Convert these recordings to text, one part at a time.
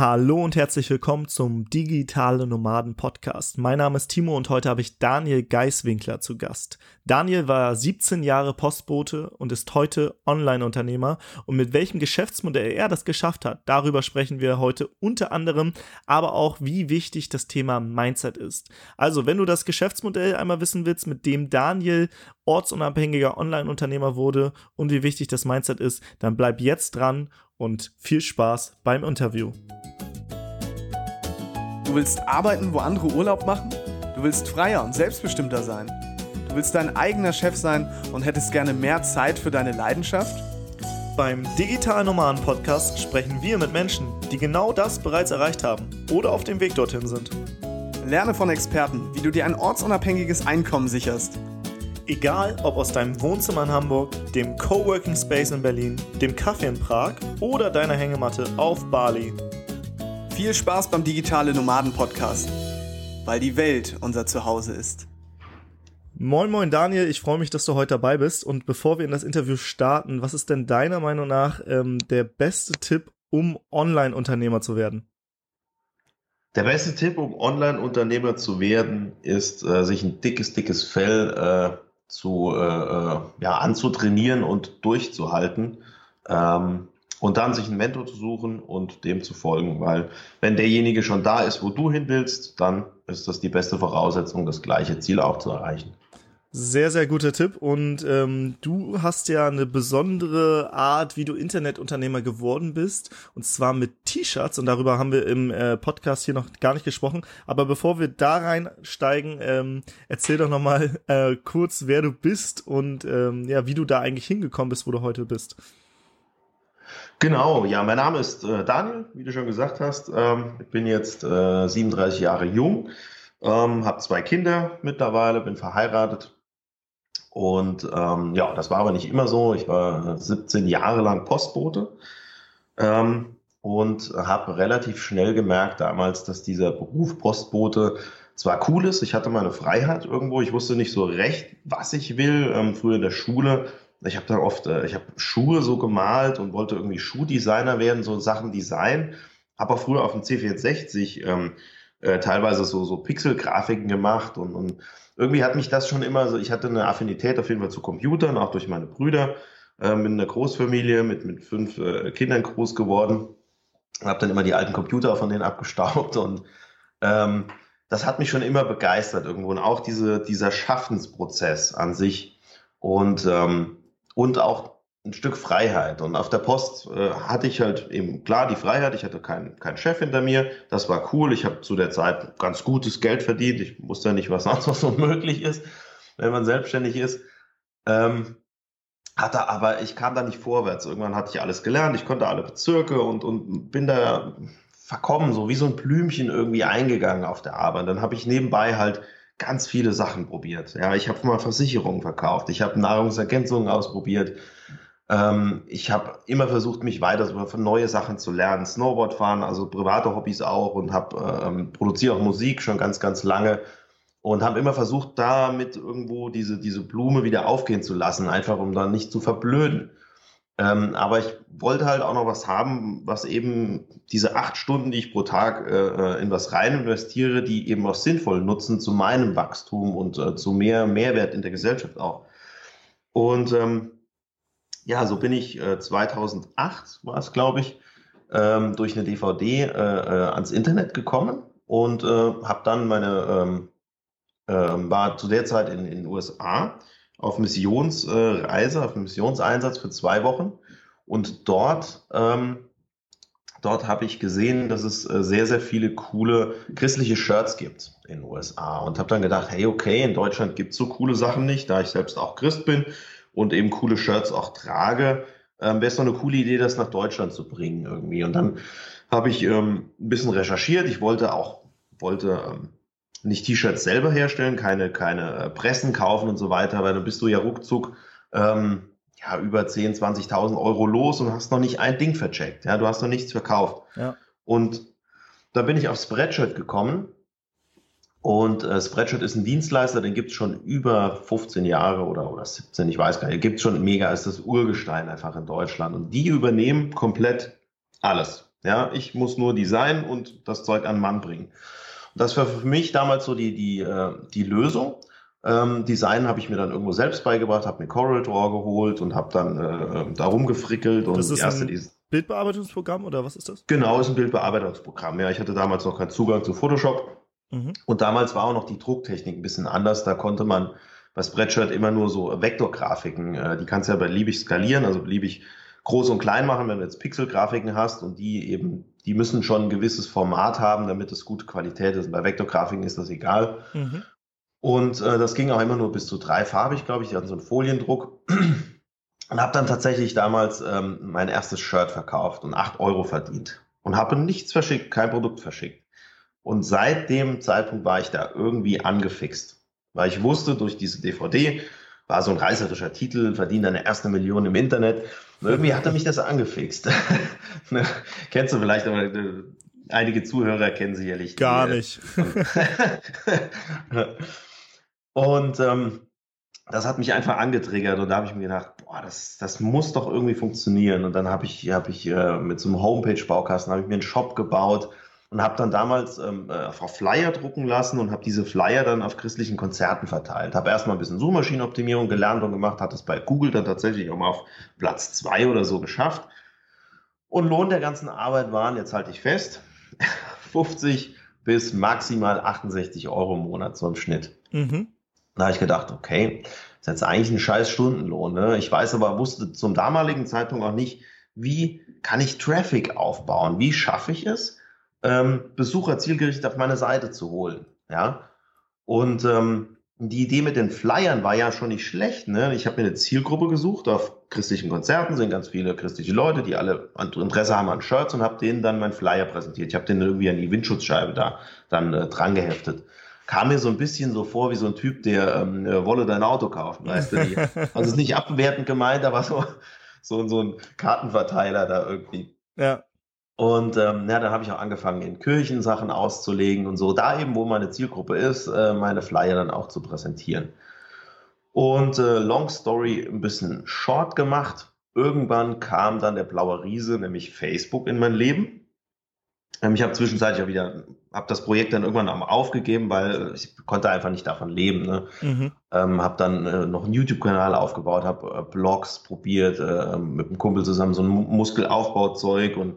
Hallo und herzlich willkommen zum Digitale Nomaden Podcast. Mein Name ist Timo und heute habe ich Daniel Geiswinkler zu Gast. Daniel war 17 Jahre Postbote und ist heute Online-Unternehmer und mit welchem Geschäftsmodell er das geschafft hat, darüber sprechen wir heute unter anderem, aber auch wie wichtig das Thema Mindset ist. Also, wenn du das Geschäftsmodell einmal wissen willst, mit dem Daniel ortsunabhängiger Online-Unternehmer wurde und wie wichtig das Mindset ist, dann bleib jetzt dran und viel Spaß beim Interview. Du willst arbeiten, wo andere Urlaub machen? Du willst freier und selbstbestimmter sein? Du willst dein eigener Chef sein und hättest gerne mehr Zeit für deine Leidenschaft? Beim Digital Nomaden Podcast sprechen wir mit Menschen, die genau das bereits erreicht haben oder auf dem Weg dorthin sind. Lerne von Experten, wie du dir ein ortsunabhängiges Einkommen sicherst Egal ob aus deinem Wohnzimmer in Hamburg, dem Coworking Space in Berlin, dem Kaffee in Prag oder deiner Hängematte auf Bali. Viel Spaß beim Digitale Nomaden Podcast, weil die Welt unser Zuhause ist. Moin moin Daniel, ich freue mich, dass du heute dabei bist. Und bevor wir in das Interview starten, was ist denn deiner Meinung nach ähm, der beste Tipp, um Online-Unternehmer zu werden? Der beste Tipp, um Online-Unternehmer zu werden, ist, äh, sich ein dickes, dickes Fell äh, zu, äh, äh, ja, anzutrainieren und durchzuhalten. Ähm, und dann sich einen Mentor zu suchen und dem zu folgen, weil wenn derjenige schon da ist, wo du hin willst, dann ist das die beste Voraussetzung, das gleiche Ziel auch zu erreichen. Sehr, sehr guter Tipp. Und ähm, du hast ja eine besondere Art, wie du Internetunternehmer geworden bist. Und zwar mit T-Shirts. Und darüber haben wir im äh, Podcast hier noch gar nicht gesprochen. Aber bevor wir da reinsteigen, ähm, erzähl doch nochmal äh, kurz, wer du bist und ähm, ja, wie du da eigentlich hingekommen bist, wo du heute bist. Genau, ja, mein Name ist äh, Daniel, wie du schon gesagt hast. Ähm, ich bin jetzt äh, 37 Jahre jung, ähm, habe zwei Kinder mittlerweile, bin verheiratet und ähm, ja, das war aber nicht immer so. Ich war 17 Jahre lang Postbote ähm, und habe relativ schnell gemerkt damals, dass dieser Beruf Postbote zwar cool ist, ich hatte meine Freiheit irgendwo, ich wusste nicht so recht, was ich will. Ähm, früher in der Schule, ich habe da oft, äh, ich habe Schuhe so gemalt und wollte irgendwie Schuhdesigner werden, so Sachen Design. Habe auch früher auf dem C64 ähm, äh, teilweise so, so Pixel-Grafiken gemacht und, und irgendwie hat mich das schon immer so, ich hatte eine Affinität auf jeden Fall zu Computern, auch durch meine Brüder, äh, mit einer Großfamilie, mit, mit fünf äh, Kindern groß geworden. Habe dann immer die alten Computer von denen abgestaubt und ähm, das hat mich schon immer begeistert irgendwo und auch diese, dieser Schaffensprozess an sich und, ähm, und auch ein Stück Freiheit. Und auf der Post äh, hatte ich halt eben klar die Freiheit. Ich hatte keinen keinen Chef hinter mir. Das war cool. Ich habe zu der Zeit ganz gutes Geld verdient. Ich wusste ja nicht, was sonst noch so möglich ist, wenn man selbstständig ist. Ähm, hatte aber, ich kam da nicht vorwärts. Irgendwann hatte ich alles gelernt. Ich konnte alle Bezirke und, und bin da verkommen, so wie so ein Blümchen irgendwie eingegangen auf der Arbeit. Dann habe ich nebenbei halt ganz viele Sachen probiert. Ja, ich habe mal Versicherungen verkauft. Ich habe Nahrungsergänzungen ausprobiert ähm, ich habe immer versucht, mich weiter von neue Sachen zu lernen. Snowboard fahren, also private Hobbys auch und habe ähm, produziere auch Musik schon ganz, ganz lange und habe immer versucht, damit irgendwo diese, diese Blume wieder aufgehen zu lassen, einfach um dann nicht zu verblöden. Ähm, aber ich wollte halt auch noch was haben, was eben diese acht Stunden, die ich pro Tag äh, äh in was rein investiere, die eben auch sinnvoll nutzen zu meinem Wachstum und äh, zu mehr Mehrwert in der Gesellschaft auch. Und ähm, ja, so bin ich äh, 2008, war es glaube ich, ähm, durch eine DVD äh, äh, ans Internet gekommen und äh, habe dann meine, ähm, äh, war zu der Zeit in den USA auf Missionsreise, auf Missionseinsatz für zwei Wochen und dort ähm, Dort habe ich gesehen, dass es äh, sehr, sehr viele coole christliche Shirts gibt in den USA und habe dann gedacht, hey, okay, in Deutschland gibt es so coole Sachen nicht, da ich selbst auch Christ bin und eben coole Shirts auch trage, ähm, wäre es doch eine coole Idee, das nach Deutschland zu bringen irgendwie. Und dann habe ich ähm, ein bisschen recherchiert. Ich wollte auch, wollte ähm, nicht T-Shirts selber herstellen, keine, keine äh, Pressen kaufen und so weiter, weil dann bist du ja ruckzuck ähm, ja, über 10, 20.000 Euro los und hast noch nicht ein Ding vercheckt. Ja, du hast noch nichts verkauft. Ja. Und da bin ich auf Spreadshirt gekommen und äh, Spreadshirt ist ein Dienstleister, den gibt es schon über 15 Jahre oder, oder 17, ich weiß gar nicht. Gibt es schon mega, ist das Urgestein einfach in Deutschland. Und die übernehmen komplett alles. Ja, ich muss nur designen und das Zeug an den Mann bringen. Und das war für mich damals so die, die, äh, die Lösung. Ähm, Design habe ich mir dann irgendwo selbst beigebracht, habe mir Corel Draw geholt und habe dann äh, da rumgefrickelt. Und das ist erste, ein Bildbearbeitungsprogramm oder was ist das? Genau, ist ein Bildbearbeitungsprogramm. Ja, ich hatte damals noch keinen Zugang zu Photoshop. Mhm. Und damals war auch noch die Drucktechnik ein bisschen anders. Da konnte man bei Spreadshirt immer nur so Vektorgrafiken, äh, die kannst du ja beliebig skalieren, also beliebig groß und klein machen, wenn du jetzt Pixelgrafiken hast und die eben, die müssen schon ein gewisses Format haben, damit es gute Qualität ist. Bei Vektorgrafiken ist das egal. Mhm. Und äh, das ging auch immer nur bis zu dreifarbig, glaube ich. Die hatten so einen Foliendruck. Und habe dann tatsächlich damals ähm, mein erstes Shirt verkauft und acht Euro verdient. Und habe nichts verschickt, kein Produkt verschickt. Und seit dem Zeitpunkt war ich da irgendwie angefixt. Weil ich wusste, durch diese DVD war so ein reißerischer Titel, verdient eine erste Million im Internet. Und irgendwie hatte mich das angefixt. Ne, kennst du vielleicht, aber äh, einige Zuhörer kennen sicherlich. Gar die, nicht. und ähm, das hat mich einfach angetriggert und da habe ich mir gedacht, boah, das, das muss doch irgendwie funktionieren. Und dann habe ich, hab ich äh, mit so einem Homepage-Baukasten habe ich mir einen Shop gebaut und habe dann damals ähm, äh, auf Flyer drucken lassen und habe diese Flyer dann auf christlichen Konzerten verteilt. Habe erstmal ein bisschen Suchmaschinenoptimierung gelernt und gemacht, hat es bei Google dann tatsächlich auch mal auf Platz zwei oder so geschafft. Und Lohn der ganzen Arbeit waren, jetzt halte ich fest, 50 bis maximal 68 Euro im Monat so im Schnitt. Mhm. Da habe ich gedacht, okay, das ist jetzt eigentlich ein scheiß Stundenlohn. Ne? Ich weiß aber, wusste zum damaligen Zeitpunkt auch nicht, wie kann ich Traffic aufbauen? Wie schaffe ich es, ähm, Besucher zielgerichtet auf meine Seite zu holen? Ja. Und ähm, die Idee mit den Flyern war ja schon nicht schlecht. Ne? Ich habe mir eine Zielgruppe gesucht. Auf christlichen Konzerten sind ganz viele christliche Leute, die alle Interesse haben an Shirts und habe denen dann mein Flyer präsentiert. Ich habe den irgendwie an die Windschutzscheibe da dann äh, dran geheftet kam mir so ein bisschen so vor wie so ein Typ, der ähm, äh, wolle dein Auto kaufen, weißt du nicht. Also es ist nicht abwertend gemeint, aber so, so, so ein Kartenverteiler da irgendwie. Ja. Und ähm, ja, dann habe ich auch angefangen, in Kirchen Sachen auszulegen und so, da eben, wo meine Zielgruppe ist, äh, meine Flyer dann auch zu präsentieren. Und äh, Long Story ein bisschen short gemacht. Irgendwann kam dann der blaue Riese, nämlich Facebook, in mein Leben. Ähm, ich habe zwischenzeitlich auch wieder, habe das Projekt dann irgendwann auch aufgegeben, weil ich konnte einfach nicht davon leben. Ne? Mhm. Ähm, habe dann äh, noch einen YouTube-Kanal aufgebaut, habe äh, Blogs probiert, äh, mit einem Kumpel zusammen so ein Muskelaufbauzeug und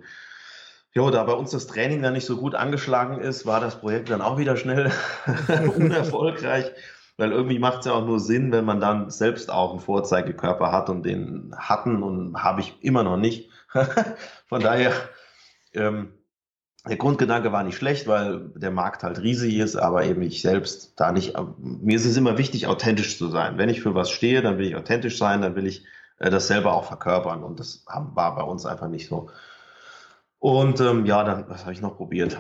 Jo, da bei uns das Training dann nicht so gut angeschlagen ist, war das Projekt dann auch wieder schnell unerfolgreich, weil irgendwie macht es ja auch nur Sinn, wenn man dann selbst auch einen Vorzeigekörper hat und den hatten und habe ich immer noch nicht. Von daher ähm, der Grundgedanke war nicht schlecht, weil der Markt halt riesig ist, aber eben ich selbst da nicht. Mir ist es immer wichtig, authentisch zu sein. Wenn ich für was stehe, dann will ich authentisch sein, dann will ich äh, das selber auch verkörpern. Und das war bei uns einfach nicht so. Und ähm, ja, dann, was habe ich noch probiert?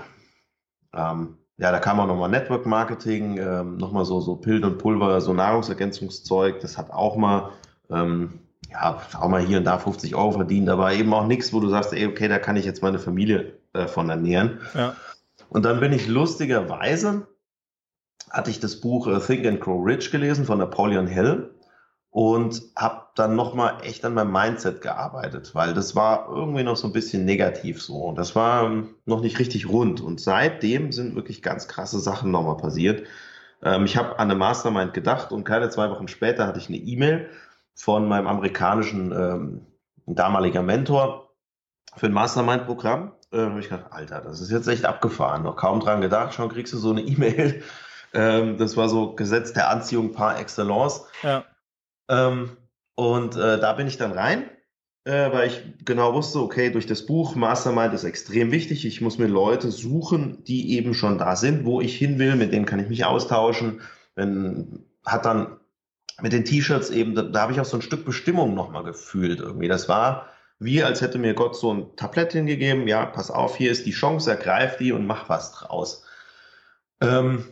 Ähm, ja, da kam auch nochmal Network Marketing, ähm, nochmal so, so Pill und Pulver, so Nahrungsergänzungszeug. Das hat auch mal, ähm, ja, auch mal hier und da 50 Euro verdient, aber eben auch nichts, wo du sagst, ey, okay, da kann ich jetzt meine Familie äh, von ernähren. Ja. Und dann bin ich lustigerweise, hatte ich das Buch äh, Think and Grow Rich gelesen von Napoleon Hill und habe dann nochmal echt an meinem Mindset gearbeitet, weil das war irgendwie noch so ein bisschen negativ so. Und das war ähm, noch nicht richtig rund. Und seitdem sind wirklich ganz krasse Sachen nochmal passiert. Ähm, ich habe an eine Mastermind gedacht und keine zwei Wochen später hatte ich eine E-Mail von meinem amerikanischen ähm, damaliger Mentor für ein Mastermind-Programm äh, habe ich gedacht, Alter, das ist jetzt echt abgefahren. Noch kaum dran gedacht, schon kriegst du so eine E-Mail. Ähm, das war so Gesetz der Anziehung par excellence. Ja. Ähm, und äh, da bin ich dann rein, äh, weil ich genau wusste, okay, durch das Buch Mastermind ist extrem wichtig. Ich muss mir Leute suchen, die eben schon da sind, wo ich hin will, mit denen kann ich mich austauschen. Wenn, hat dann mit den T-Shirts eben, da, da habe ich auch so ein Stück Bestimmung nochmal gefühlt irgendwie. Das war wie als hätte mir Gott so ein Tablett hingegeben, ja, pass auf, hier ist die Chance, ergreif die und mach was draus. Ähm,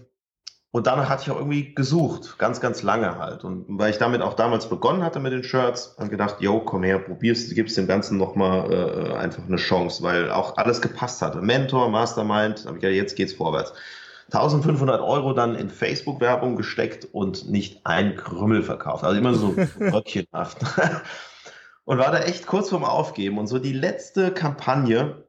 und danach hatte ich auch irgendwie gesucht, ganz, ganz lange halt. Und weil ich damit auch damals begonnen hatte mit den Shirts, habe gedacht, yo, komm her, probierst, gibst dem Ganzen nochmal äh, einfach eine Chance, weil auch alles gepasst hatte. Mentor, Mastermind, habe ich ja, jetzt geht's vorwärts. 1500 Euro dann in Facebook-Werbung gesteckt und nicht ein Krümmel verkauft. Also immer so röckchenhaft. und war da echt kurz vorm Aufgeben. Und so die letzte Kampagne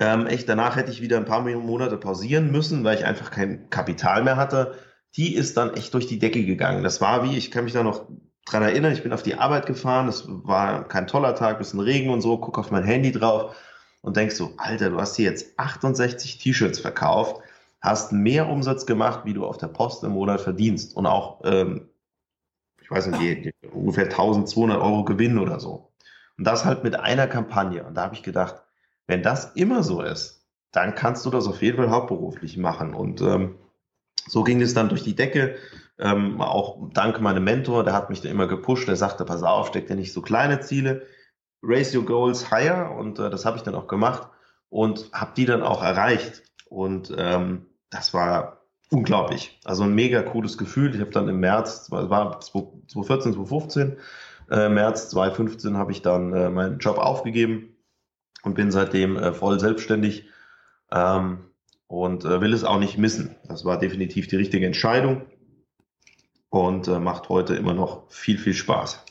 Ähm, echt, danach hätte ich wieder ein paar Monate pausieren müssen, weil ich einfach kein Kapital mehr hatte. Die ist dann echt durch die Decke gegangen. Das war wie, ich kann mich da noch dran erinnern, ich bin auf die Arbeit gefahren, es war kein toller Tag, bisschen Regen und so, guck auf mein Handy drauf und denkst so, Alter, du hast hier jetzt 68 T-Shirts verkauft, hast mehr Umsatz gemacht, wie du auf der Post im Monat verdienst und auch, ähm, ich weiß nicht, ungefähr 1200 Euro Gewinn oder so. Und das halt mit einer Kampagne. Und da habe ich gedacht, wenn das immer so ist, dann kannst du das auf jeden Fall hauptberuflich machen. Und ähm, so ging es dann durch die Decke. Ähm, auch dank meinem Mentor, der hat mich da immer gepusht. Der sagte, pass auf, steck dir nicht so kleine Ziele, raise your goals higher. Und äh, das habe ich dann auch gemacht und habe die dann auch erreicht. Und ähm, das war unglaublich. Also ein mega cooles Gefühl. Ich habe dann im März, war 2014, 2015, äh, März 2015 habe ich dann äh, meinen Job aufgegeben und bin seitdem äh, voll selbstständig ähm, und äh, will es auch nicht missen. Das war definitiv die richtige Entscheidung und äh, macht heute immer noch viel, viel Spaß.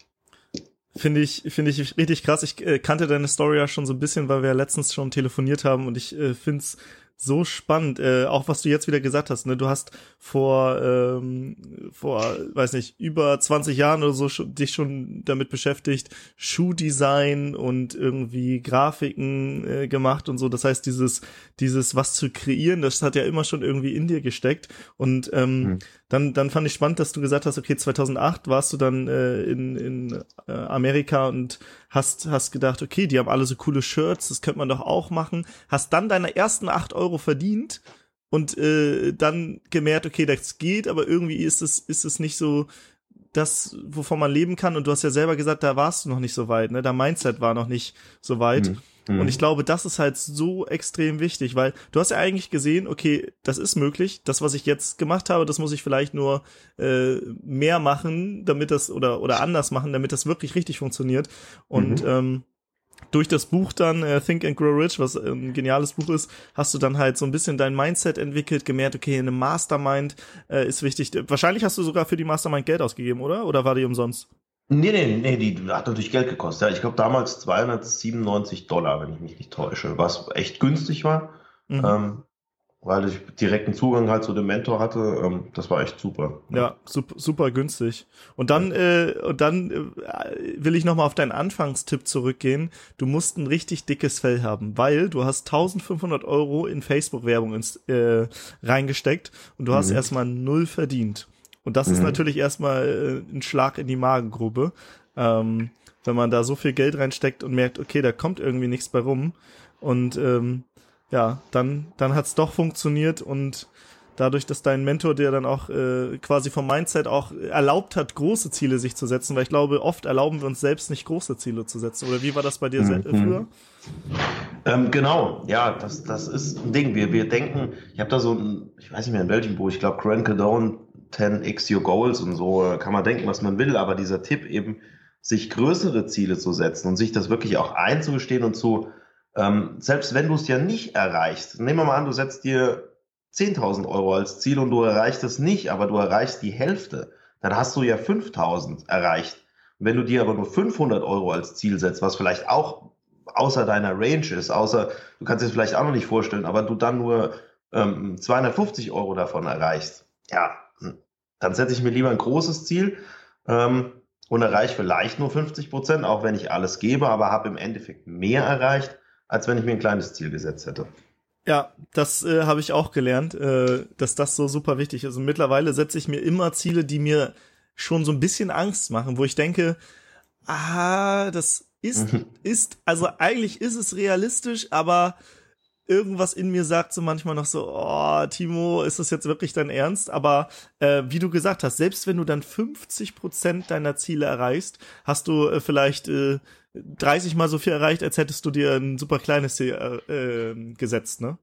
Finde ich, finde ich richtig krass. Ich äh, kannte deine Story ja schon so ein bisschen, weil wir ja letztens schon telefoniert haben und ich äh, finde es so spannend, äh, auch was du jetzt wieder gesagt hast. Ne? Du hast vor, ähm, vor, weiß nicht, über 20 Jahren oder so schon, dich schon damit beschäftigt, Schuhdesign und irgendwie Grafiken äh, gemacht und so. Das heißt, dieses, dieses was zu kreieren, das hat ja immer schon irgendwie in dir gesteckt. Und ähm, mhm. Dann, dann fand ich spannend, dass du gesagt hast, okay, 2008 warst du dann äh, in, in äh, Amerika und hast, hast gedacht, okay, die haben alle so coole Shirts, das könnte man doch auch machen, hast dann deine ersten acht Euro verdient und äh, dann gemerkt, okay, das geht, aber irgendwie ist es, ist es nicht so das, wovon man leben kann. Und du hast ja selber gesagt, da warst du noch nicht so weit, ne? Der Mindset war noch nicht so weit. Mhm. Und ich glaube, das ist halt so extrem wichtig, weil du hast ja eigentlich gesehen, okay, das ist möglich. Das, was ich jetzt gemacht habe, das muss ich vielleicht nur äh, mehr machen, damit das oder oder anders machen, damit das wirklich richtig funktioniert. Und mhm. ähm, durch das Buch dann äh, Think and Grow Rich, was ein geniales Buch ist, hast du dann halt so ein bisschen dein Mindset entwickelt, gemerkt, okay, eine Mastermind äh, ist wichtig. Wahrscheinlich hast du sogar für die Mastermind Geld ausgegeben, oder? Oder war die umsonst? Nee, nee, nee, die hat natürlich Geld gekostet. Ja, ich glaube damals 297 Dollar, wenn ich mich nicht täusche, was echt günstig war, mhm. ähm, weil ich direkten Zugang halt zu dem Mentor hatte. Ähm, das war echt super. Ja, super, super günstig. Und dann, äh, und dann äh, will ich nochmal auf deinen Anfangstipp zurückgehen. Du musst ein richtig dickes Fell haben, weil du hast 1500 Euro in Facebook-Werbung äh, reingesteckt und du hast mhm. erstmal null verdient. Und das mhm. ist natürlich erstmal äh, ein Schlag in die Magengrube, ähm, wenn man da so viel Geld reinsteckt und merkt, okay, da kommt irgendwie nichts bei rum. Und ähm, ja, dann, dann hat's doch funktioniert und dadurch, dass dein Mentor dir dann auch äh, quasi vom Mindset auch erlaubt hat, große Ziele sich zu setzen, weil ich glaube, oft erlauben wir uns selbst nicht große Ziele zu setzen. Oder wie war das bei dir mhm. früher? Ähm, genau, ja, das, das ist ein Ding. Wir, wir denken, ich habe da so ein, ich weiß nicht mehr in welchem Buch, ich glaube Grant Cardone 10x Your Goals und so, kann man denken, was man will, aber dieser Tipp eben, sich größere Ziele zu setzen und sich das wirklich auch einzugestehen und zu, ähm, selbst wenn du es ja nicht erreichst, nehmen wir mal an, du setzt dir 10.000 Euro als Ziel und du erreichst es nicht, aber du erreichst die Hälfte, dann hast du ja 5.000 erreicht. wenn du dir aber nur 500 Euro als Ziel setzt, was vielleicht auch außer deiner Range ist, außer, du kannst es vielleicht auch noch nicht vorstellen, aber du dann nur ähm, 250 Euro davon erreichst, ja, dann setze ich mir lieber ein großes Ziel ähm, und erreiche vielleicht nur 50 Prozent, auch wenn ich alles gebe, aber habe im Endeffekt mehr erreicht, als wenn ich mir ein kleines Ziel gesetzt hätte. Ja, das äh, habe ich auch gelernt, äh, dass das so super wichtig ist. Und mittlerweile setze ich mir immer Ziele, die mir schon so ein bisschen Angst machen, wo ich denke, ah, das ist, ist, also eigentlich ist es realistisch, aber irgendwas in mir sagt so manchmal noch so, oh, Timo, ist das jetzt wirklich dein Ernst? Aber äh, wie du gesagt hast, selbst wenn du dann 50 Prozent deiner Ziele erreichst, hast du äh, vielleicht äh, 30 mal so viel erreicht, als hättest du dir ein super kleines Ziel äh, äh, gesetzt, ne?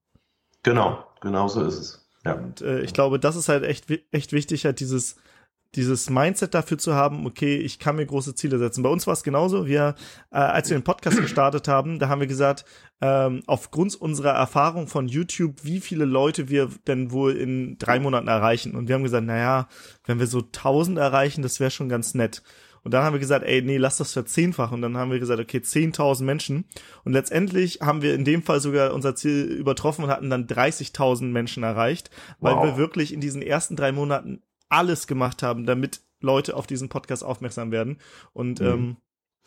Genau, genau so ist es. Ja. Und äh, ich glaube, das ist halt echt, echt wichtig, halt dieses dieses Mindset dafür zu haben, okay, ich kann mir große Ziele setzen. Bei uns war es genauso. Wir, äh, als wir den Podcast gestartet haben, da haben wir gesagt, ähm, aufgrund unserer Erfahrung von YouTube, wie viele Leute wir denn wohl in drei Monaten erreichen. Und wir haben gesagt, naja, wenn wir so 1000 erreichen, das wäre schon ganz nett. Und dann haben wir gesagt, ey, nee, lass das verzehnfachen. Und dann haben wir gesagt, okay, 10.000 Menschen. Und letztendlich haben wir in dem Fall sogar unser Ziel übertroffen und hatten dann 30.000 Menschen erreicht, weil wow. wir wirklich in diesen ersten drei Monaten alles gemacht haben, damit Leute auf diesen Podcast aufmerksam werden. Und mhm. ähm,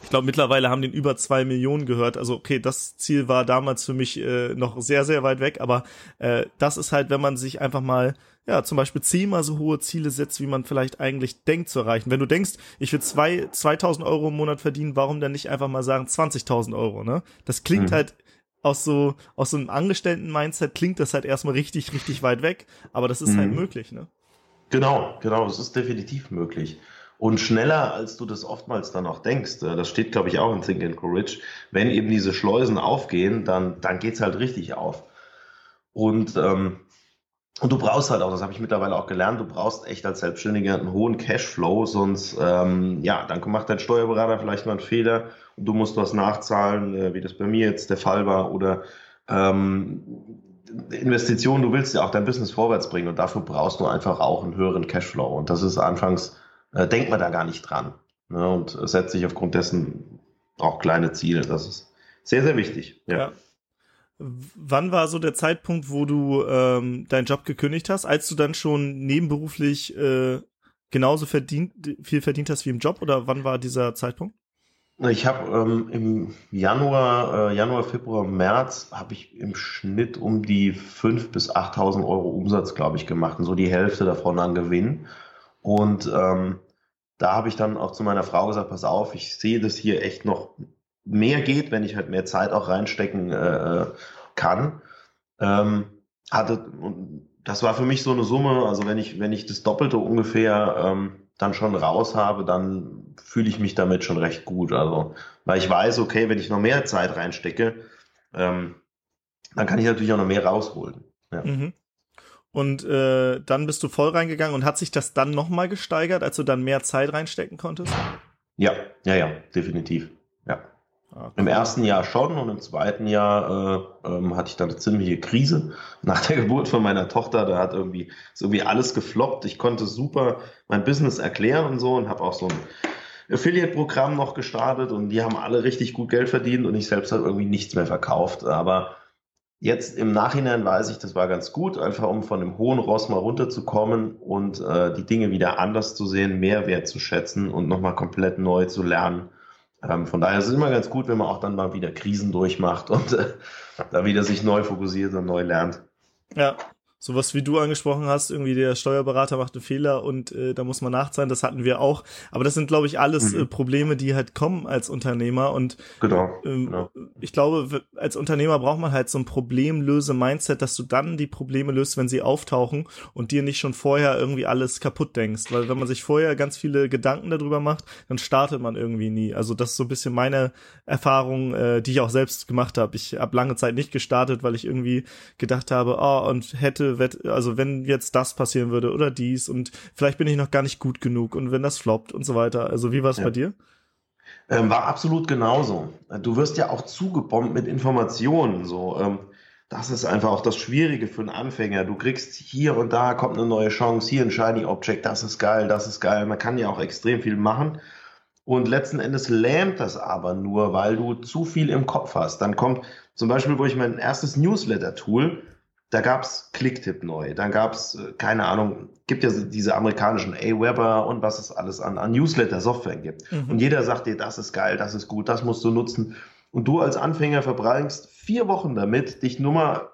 ich glaube, mittlerweile haben den über zwei Millionen gehört. Also okay, das Ziel war damals für mich äh, noch sehr, sehr weit weg, aber äh, das ist halt, wenn man sich einfach mal, ja, zum Beispiel zehnmal so hohe Ziele setzt, wie man vielleicht eigentlich denkt zu erreichen. Wenn du denkst, ich will zwei, 2000 Euro im Monat verdienen, warum dann nicht einfach mal sagen 20.000 Euro, ne? Das klingt mhm. halt aus so, aus so einem Angestellten-Mindset klingt das halt erstmal richtig, richtig weit weg, aber das ist halt mhm. halt möglich, ne? Genau, genau, das ist definitiv möglich und schneller, als du das oftmals dann auch denkst. Äh, das steht, glaube ich, auch in Think and Courage. Wenn eben diese Schleusen aufgehen, dann, dann geht's halt richtig auf. Und, ähm, und du brauchst halt auch, das habe ich mittlerweile auch gelernt, du brauchst echt als Selbstständiger einen hohen Cashflow, sonst, ähm, ja, dann macht dein Steuerberater vielleicht mal einen Fehler und du musst was nachzahlen, äh, wie das bei mir jetzt der Fall war, oder ähm, Investitionen, du willst ja auch dein Business vorwärts bringen und dafür brauchst du einfach auch einen höheren Cashflow. Und das ist anfangs äh, denkt man da gar nicht dran. Ne, und setzt sich aufgrund dessen auch kleine Ziele. Das ist sehr, sehr wichtig. Ja. ja. Wann war so der Zeitpunkt, wo du ähm, deinen Job gekündigt hast, als du dann schon nebenberuflich äh, genauso verdient, viel verdient hast wie im Job oder wann war dieser Zeitpunkt? Ich habe ähm, im Januar, äh, Januar, Februar, März habe ich im Schnitt um die 5.000 bis 8.000 Euro Umsatz, glaube ich, gemacht und so die Hälfte davon an Gewinn. Und ähm, da habe ich dann auch zu meiner Frau gesagt, pass auf, ich sehe, dass hier echt noch mehr geht, wenn ich halt mehr Zeit auch reinstecken äh, kann. Ähm, hatte, das war für mich so eine Summe, also wenn ich, wenn ich das Doppelte ungefähr ähm, dann schon raus habe, dann fühle ich mich damit schon recht gut. Also, weil ich weiß, okay, wenn ich noch mehr Zeit reinstecke, ähm, dann kann ich natürlich auch noch mehr rausholen. Ja. Mhm. Und äh, dann bist du voll reingegangen und hat sich das dann nochmal gesteigert, als du dann mehr Zeit reinstecken konntest? Ja, ja, ja, definitiv. Ja. Ah, Im ersten Jahr schon und im zweiten Jahr äh, ähm, hatte ich dann eine ziemliche Krise. Nach der Geburt von meiner Tochter, da hat irgendwie, ist irgendwie alles gefloppt. Ich konnte super mein Business erklären und so und habe auch so ein Affiliate-Programm noch gestartet und die haben alle richtig gut Geld verdient und ich selbst habe irgendwie nichts mehr verkauft. Aber Jetzt im Nachhinein weiß ich, das war ganz gut, einfach um von dem hohen Ross mal runterzukommen und äh, die Dinge wieder anders zu sehen, mehr wertzuschätzen und nochmal komplett neu zu lernen. Ähm, von daher ist es immer ganz gut, wenn man auch dann mal wieder Krisen durchmacht und äh, da wieder sich neu fokussiert und neu lernt. Ja, sowas wie du angesprochen hast, irgendwie der Steuerberater macht einen Fehler und äh, da muss man nachzahlen, das hatten wir auch. Aber das sind, glaube ich, alles mhm. äh, Probleme, die halt kommen als Unternehmer. Und genau, ähm, genau. ich glaube, als Unternehmer braucht man halt so ein Problemlöse-Mindset, dass du dann die Probleme löst, wenn sie auftauchen und dir nicht schon vorher irgendwie alles kaputt denkst. Weil wenn man sich vorher ganz viele Gedanken darüber macht, dann startet man irgendwie nie. Also das ist so ein bisschen meine Erfahrung, äh, die ich auch selbst gemacht habe. Ich habe lange Zeit nicht gestartet, weil ich irgendwie gedacht habe, oh, und hätte also wenn jetzt das passieren würde oder dies und vielleicht bin ich noch gar nicht gut genug und wenn das floppt und so weiter. Also wie war es ja. bei dir? Ähm, war absolut genauso. Du wirst ja auch zugebombt mit Informationen. So, ähm, das ist einfach auch das Schwierige für einen Anfänger. Du kriegst hier und da kommt eine neue Chance, hier ein Shiny Object, das ist geil, das ist geil. Man kann ja auch extrem viel machen. Und letzten Endes lähmt das aber nur, weil du zu viel im Kopf hast. Dann kommt zum Beispiel, wo ich mein erstes Newsletter-Tool da gab's Clicktip neu, dann gab's äh, keine Ahnung, gibt ja diese amerikanischen A-Weber und was es alles an, an Newsletter-Software gibt. Mhm. Und jeder sagt dir, das ist geil, das ist gut, das musst du nutzen. Und du als Anfänger verbringst vier Wochen damit, dich nur mal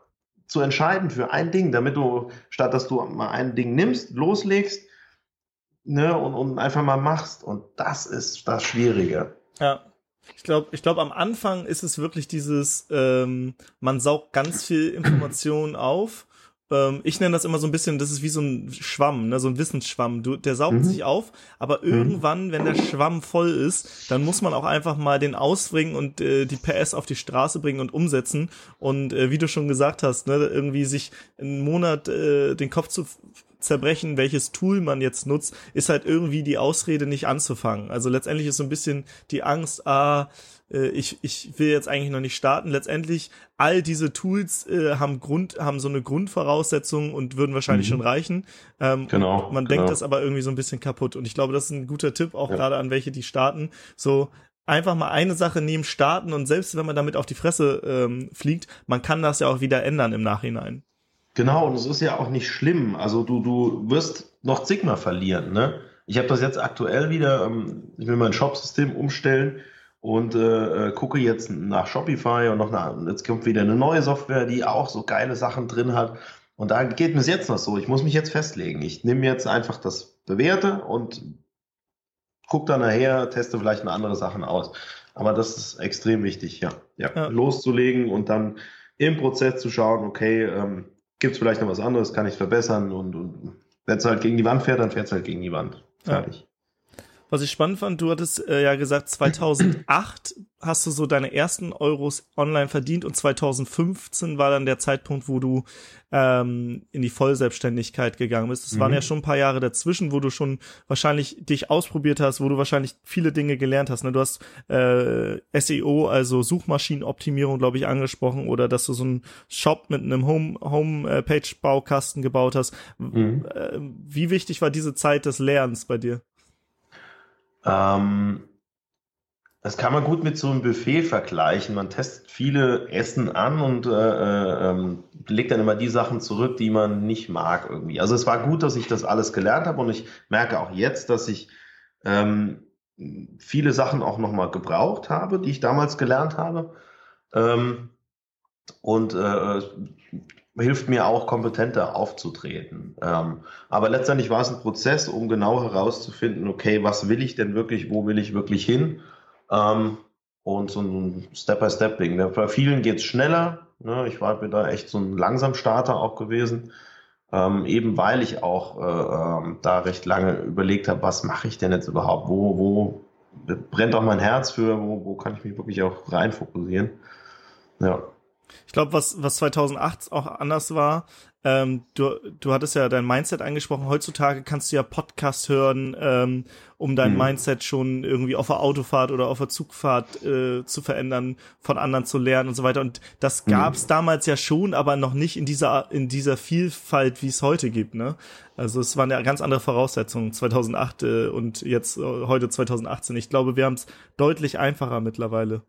zu entscheiden für ein Ding, damit du, statt dass du mal ein Ding nimmst, loslegst, ne, und, und einfach mal machst. Und das ist das Schwierige. Ja. Ich glaube, ich glaube, am Anfang ist es wirklich dieses, ähm, man saugt ganz viel Informationen auf. Ähm, ich nenne das immer so ein bisschen, das ist wie so ein Schwamm, ne, so ein Wissensschwamm. Du, der saugt mhm. sich auf, aber mhm. irgendwann, wenn der Schwamm voll ist, dann muss man auch einfach mal den ausbringen und äh, die PS auf die Straße bringen und umsetzen. Und äh, wie du schon gesagt hast, ne, irgendwie sich einen Monat äh, den Kopf zu zerbrechen, welches Tool man jetzt nutzt, ist halt irgendwie die Ausrede nicht anzufangen. Also letztendlich ist so ein bisschen die Angst, ah, äh, ich, ich will jetzt eigentlich noch nicht starten. Letztendlich, all diese Tools äh, haben Grund, haben so eine Grundvoraussetzung und würden wahrscheinlich mhm. schon reichen. Ähm, genau. Man genau. denkt das aber irgendwie so ein bisschen kaputt. Und ich glaube, das ist ein guter Tipp, auch ja. gerade an welche, die starten. So, einfach mal eine Sache nehmen, starten und selbst wenn man damit auf die Fresse ähm, fliegt, man kann das ja auch wieder ändern im Nachhinein. Genau, und es ist ja auch nicht schlimm. Also du, du wirst noch Sigma verlieren, ne? Ich habe das jetzt aktuell wieder, ähm, ich will mein Shop-System umstellen und äh, äh, gucke jetzt nach Shopify und noch nach, jetzt kommt wieder eine neue Software, die auch so geile Sachen drin hat. Und da geht mir es jetzt noch so. Ich muss mich jetzt festlegen. Ich nehme jetzt einfach das Bewährte und guck dann nachher, teste vielleicht eine andere Sachen aus. Aber das ist extrem wichtig, ja. ja. ja. Loszulegen und dann im Prozess zu schauen, okay, ähm, gibt es vielleicht noch was anderes, kann ich verbessern und, und wenn es halt gegen die Wand fährt, dann fährt es halt gegen die Wand. Fertig. Was ich spannend fand, du hattest äh, ja gesagt, 2008 hast du so deine ersten Euros online verdient und 2015 war dann der Zeitpunkt, wo du ähm, in die Vollselbstständigkeit gegangen bist. Es mhm. waren ja schon ein paar Jahre dazwischen, wo du schon wahrscheinlich dich ausprobiert hast, wo du wahrscheinlich viele Dinge gelernt hast. Ne? Du hast äh, SEO, also Suchmaschinenoptimierung, glaube ich, angesprochen oder dass du so einen Shop mit einem Home Homepage Baukasten gebaut hast. Mhm. Äh, wie wichtig war diese Zeit des Lernens bei dir? Ähm, das kann man gut mit so einem Buffet vergleichen. Man testet viele Essen an und äh, äh, ähm, legt dann immer die Sachen zurück, die man nicht mag irgendwie. Also es war gut, dass ich das alles gelernt habe und ich merke auch jetzt, dass ich ähm, viele Sachen auch nochmal gebraucht habe, die ich damals gelernt habe. Ähm, und äh, hilft mir auch kompetenter aufzutreten. Ähm, aber letztendlich war es ein Prozess, um genau herauszufinden, okay, was will ich denn wirklich, wo will ich wirklich hin? Ähm, und so ein Step-by-Step-Ding. Bei vielen geht es schneller. Ne? Ich war da echt so ein Langsamstarter auch gewesen. Ähm, eben weil ich auch äh, ähm, da recht lange überlegt habe, was mache ich denn jetzt überhaupt? Wo, wo brennt auch mein Herz für? Wo, wo kann ich mich wirklich auch reinfokussieren? Ja. Ich glaube, was, was 2008 auch anders war, ähm, du, du hattest ja dein Mindset angesprochen. Heutzutage kannst du ja Podcast hören, ähm, um dein mhm. Mindset schon irgendwie auf der Autofahrt oder auf der Zugfahrt äh, zu verändern, von anderen zu lernen und so weiter. Und das gab's mhm. damals ja schon, aber noch nicht in dieser in dieser Vielfalt, wie es heute gibt. Ne? Also es waren ja ganz andere Voraussetzungen 2008 äh, und jetzt äh, heute 2018. Ich glaube, wir haben es deutlich einfacher mittlerweile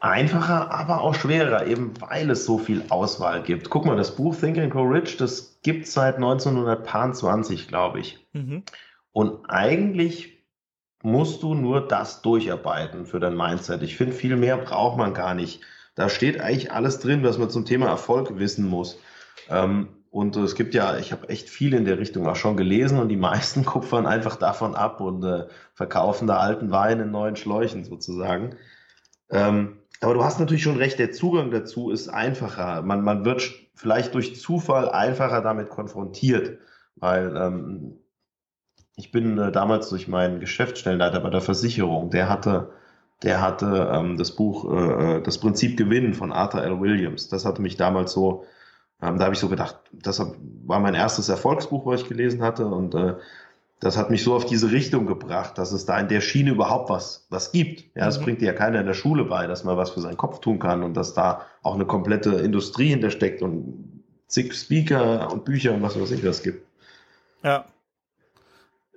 einfacher, aber auch schwerer, eben weil es so viel Auswahl gibt. Guck mal, das Buch Think and Grow Rich, das gibt seit 1920, glaube ich. Mhm. Und eigentlich musst du nur das durcharbeiten für dein Mindset. Ich finde, viel mehr braucht man gar nicht. Da steht eigentlich alles drin, was man zum Thema Erfolg wissen muss. Ähm, und es gibt ja, ich habe echt viel in der Richtung auch schon gelesen und die meisten kupfern einfach davon ab und äh, verkaufen da alten Wein in neuen Schläuchen sozusagen. Ähm, aber du hast natürlich schon recht, der Zugang dazu ist einfacher. Man, man wird vielleicht durch Zufall einfacher damit konfrontiert, weil ähm, ich bin äh, damals durch meinen Geschäftsstellenleiter bei der Versicherung, der hatte, der hatte ähm, das Buch äh, äh Das Prinzip Gewinnen von Arthur L. Williams. Das hatte mich damals so, ähm, da habe ich so gedacht, das war mein erstes Erfolgsbuch, was ich gelesen hatte und äh, das hat mich so auf diese Richtung gebracht, dass es da in der Schiene überhaupt was, was gibt. Ja, das mhm. bringt dir ja keiner in der Schule bei, dass man was für seinen Kopf tun kann und dass da auch eine komplette Industrie hintersteckt und zig Speaker und Bücher und was weiß ich was gibt. Ja.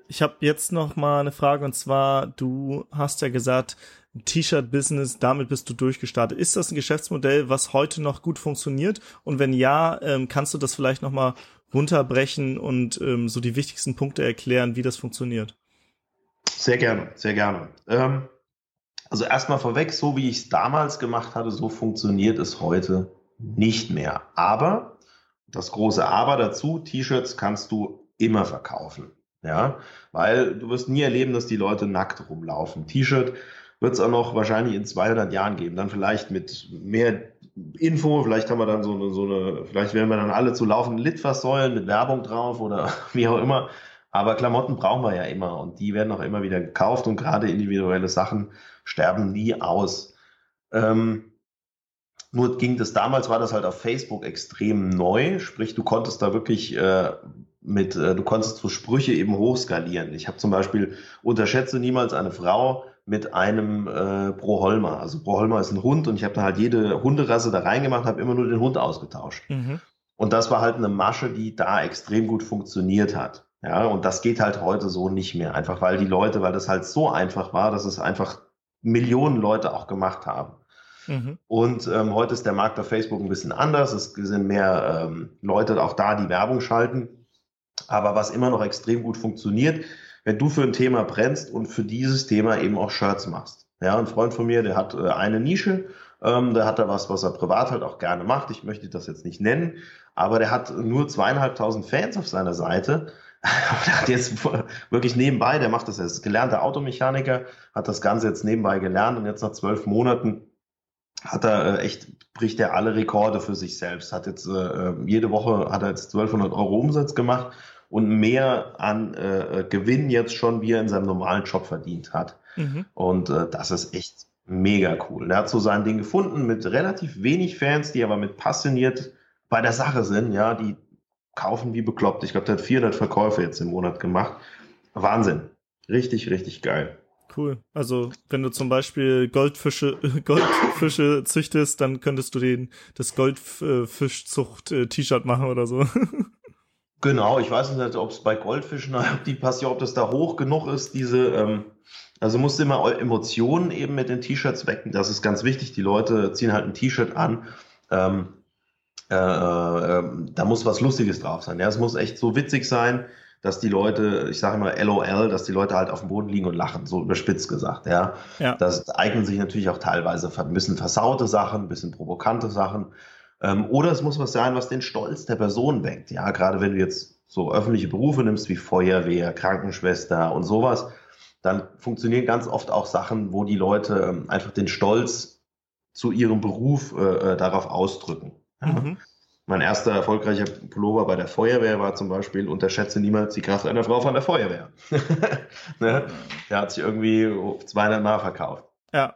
Ich habe jetzt noch mal eine Frage und zwar, du hast ja gesagt, T-Shirt-Business, damit bist du durchgestartet. Ist das ein Geschäftsmodell, was heute noch gut funktioniert? Und wenn ja, ähm, kannst du das vielleicht noch mal runterbrechen und ähm, so die wichtigsten Punkte erklären, wie das funktioniert? Sehr gerne, sehr gerne. Ähm, also erstmal vorweg, so wie ich es damals gemacht hatte, so funktioniert es heute nicht mehr. Aber das große Aber dazu, T-Shirts kannst du immer verkaufen. Ja, weil du wirst nie erleben, dass die Leute nackt rumlaufen. T-Shirt wird es auch noch wahrscheinlich in 200 Jahren geben. Dann vielleicht mit mehr Info, vielleicht haben wir dann so eine, so eine, vielleicht werden wir dann alle zu laufenden Litfaßsäulen mit Werbung drauf oder wie auch immer. Aber Klamotten brauchen wir ja immer und die werden auch immer wieder gekauft und gerade individuelle Sachen sterben nie aus. Ähm, nur ging das damals, war das halt auf Facebook extrem neu, sprich du konntest da wirklich äh, mit, äh, du konntest so Sprüche eben hochskalieren. Ich habe zum Beispiel, unterschätze niemals eine Frau mit einem äh, Broholmer. Also Broholmer ist ein Hund und ich habe da halt jede Hunderasse da reingemacht, habe immer nur den Hund ausgetauscht. Mhm. Und das war halt eine Masche, die da extrem gut funktioniert hat. Ja, und das geht halt heute so nicht mehr. Einfach weil die Leute, weil das halt so einfach war, dass es einfach Millionen Leute auch gemacht haben. Mhm. Und ähm, heute ist der Markt auf Facebook ein bisschen anders. Es sind mehr ähm, Leute auch da, die Werbung schalten. Aber was immer noch extrem gut funktioniert, wenn du für ein Thema brennst und für dieses Thema eben auch Shirts machst. Ja, ein Freund von mir, der hat äh, eine Nische, ähm, der hat da was, was er privat halt auch gerne macht. Ich möchte das jetzt nicht nennen, aber der hat nur zweieinhalbtausend Fans auf seiner Seite der hat jetzt wirklich nebenbei, der macht das, er ist gelernter Automechaniker, hat das Ganze jetzt nebenbei gelernt und jetzt nach zwölf Monaten hat er äh, echt, bricht er alle Rekorde für sich selbst. Hat jetzt äh, jede Woche hat er jetzt 1200 Euro Umsatz gemacht und mehr an äh, Gewinn jetzt schon, wie er in seinem normalen Job verdient hat. Mhm. Und äh, das ist echt mega cool. Er hat so sein Ding gefunden mit relativ wenig Fans, die aber mit passioniert bei der Sache sind, ja, die kaufen wie bekloppt. Ich glaube, der hat 400 Verkäufe jetzt im Monat gemacht. Wahnsinn. Richtig, richtig geil. Cool. Also, wenn du zum Beispiel Goldfische, Goldfische züchtest, dann könntest du den, das Goldfischzucht-T-Shirt machen oder so. Genau, ich weiß nicht, ob es bei Goldfischen, ob die Passion, ob das da hoch genug ist, diese, ähm, also musst du immer Emotionen eben mit den T-Shirts wecken. Das ist ganz wichtig. Die Leute ziehen halt ein T-Shirt an. Ähm, äh, äh, da muss was Lustiges drauf sein. Ja, es muss echt so witzig sein, dass die Leute, ich sage immer LOL, dass die Leute halt auf dem Boden liegen und lachen, so überspitzt gesagt. Ja, ja. das eignen sich natürlich auch teilweise ein bisschen versaute Sachen, ein bisschen provokante Sachen. Ähm, oder es muss was sein, was den Stolz der Person weckt. Ja, gerade wenn du jetzt so öffentliche Berufe nimmst wie Feuerwehr, Krankenschwester und sowas, dann funktionieren ganz oft auch Sachen, wo die Leute ähm, einfach den Stolz zu ihrem Beruf äh, äh darauf ausdrücken. Mhm. Mein erster erfolgreicher Pullover bei der Feuerwehr war zum Beispiel, unterschätze niemals die Kraft einer Frau von der Feuerwehr. ne? Der hat sich irgendwie 200 Mal verkauft. Ja.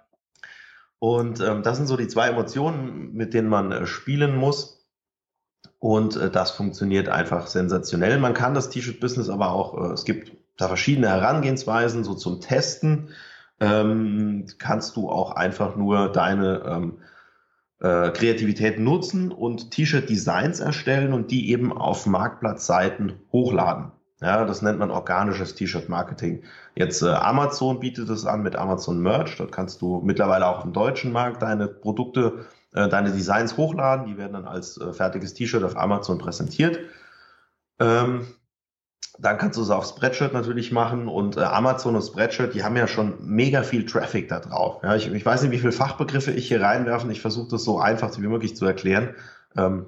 Und ähm, das sind so die zwei Emotionen, mit denen man äh, spielen muss. Und äh, das funktioniert einfach sensationell. Man kann das T-Shirt-Business aber auch, äh, es gibt da verschiedene Herangehensweisen, so zum Testen. Ähm, kannst du auch einfach nur deine ähm, äh, Kreativität nutzen und T-Shirt-Designs erstellen und die eben auf Marktplatzseiten hochladen. Ja, das nennt man organisches T-Shirt-Marketing. Jetzt äh, Amazon bietet es an mit Amazon Merch. Dort kannst du mittlerweile auch im deutschen Markt deine Produkte, äh, deine Designs hochladen. Die werden dann als äh, fertiges T-Shirt auf Amazon präsentiert. Ähm, dann kannst du es auf Spreadshirt natürlich machen und äh, Amazon und Spreadshirt, die haben ja schon mega viel Traffic da drauf. Ja, ich, ich weiß nicht, wie viele Fachbegriffe ich hier reinwerfen. Ich versuche das so einfach wie möglich zu erklären. Ähm,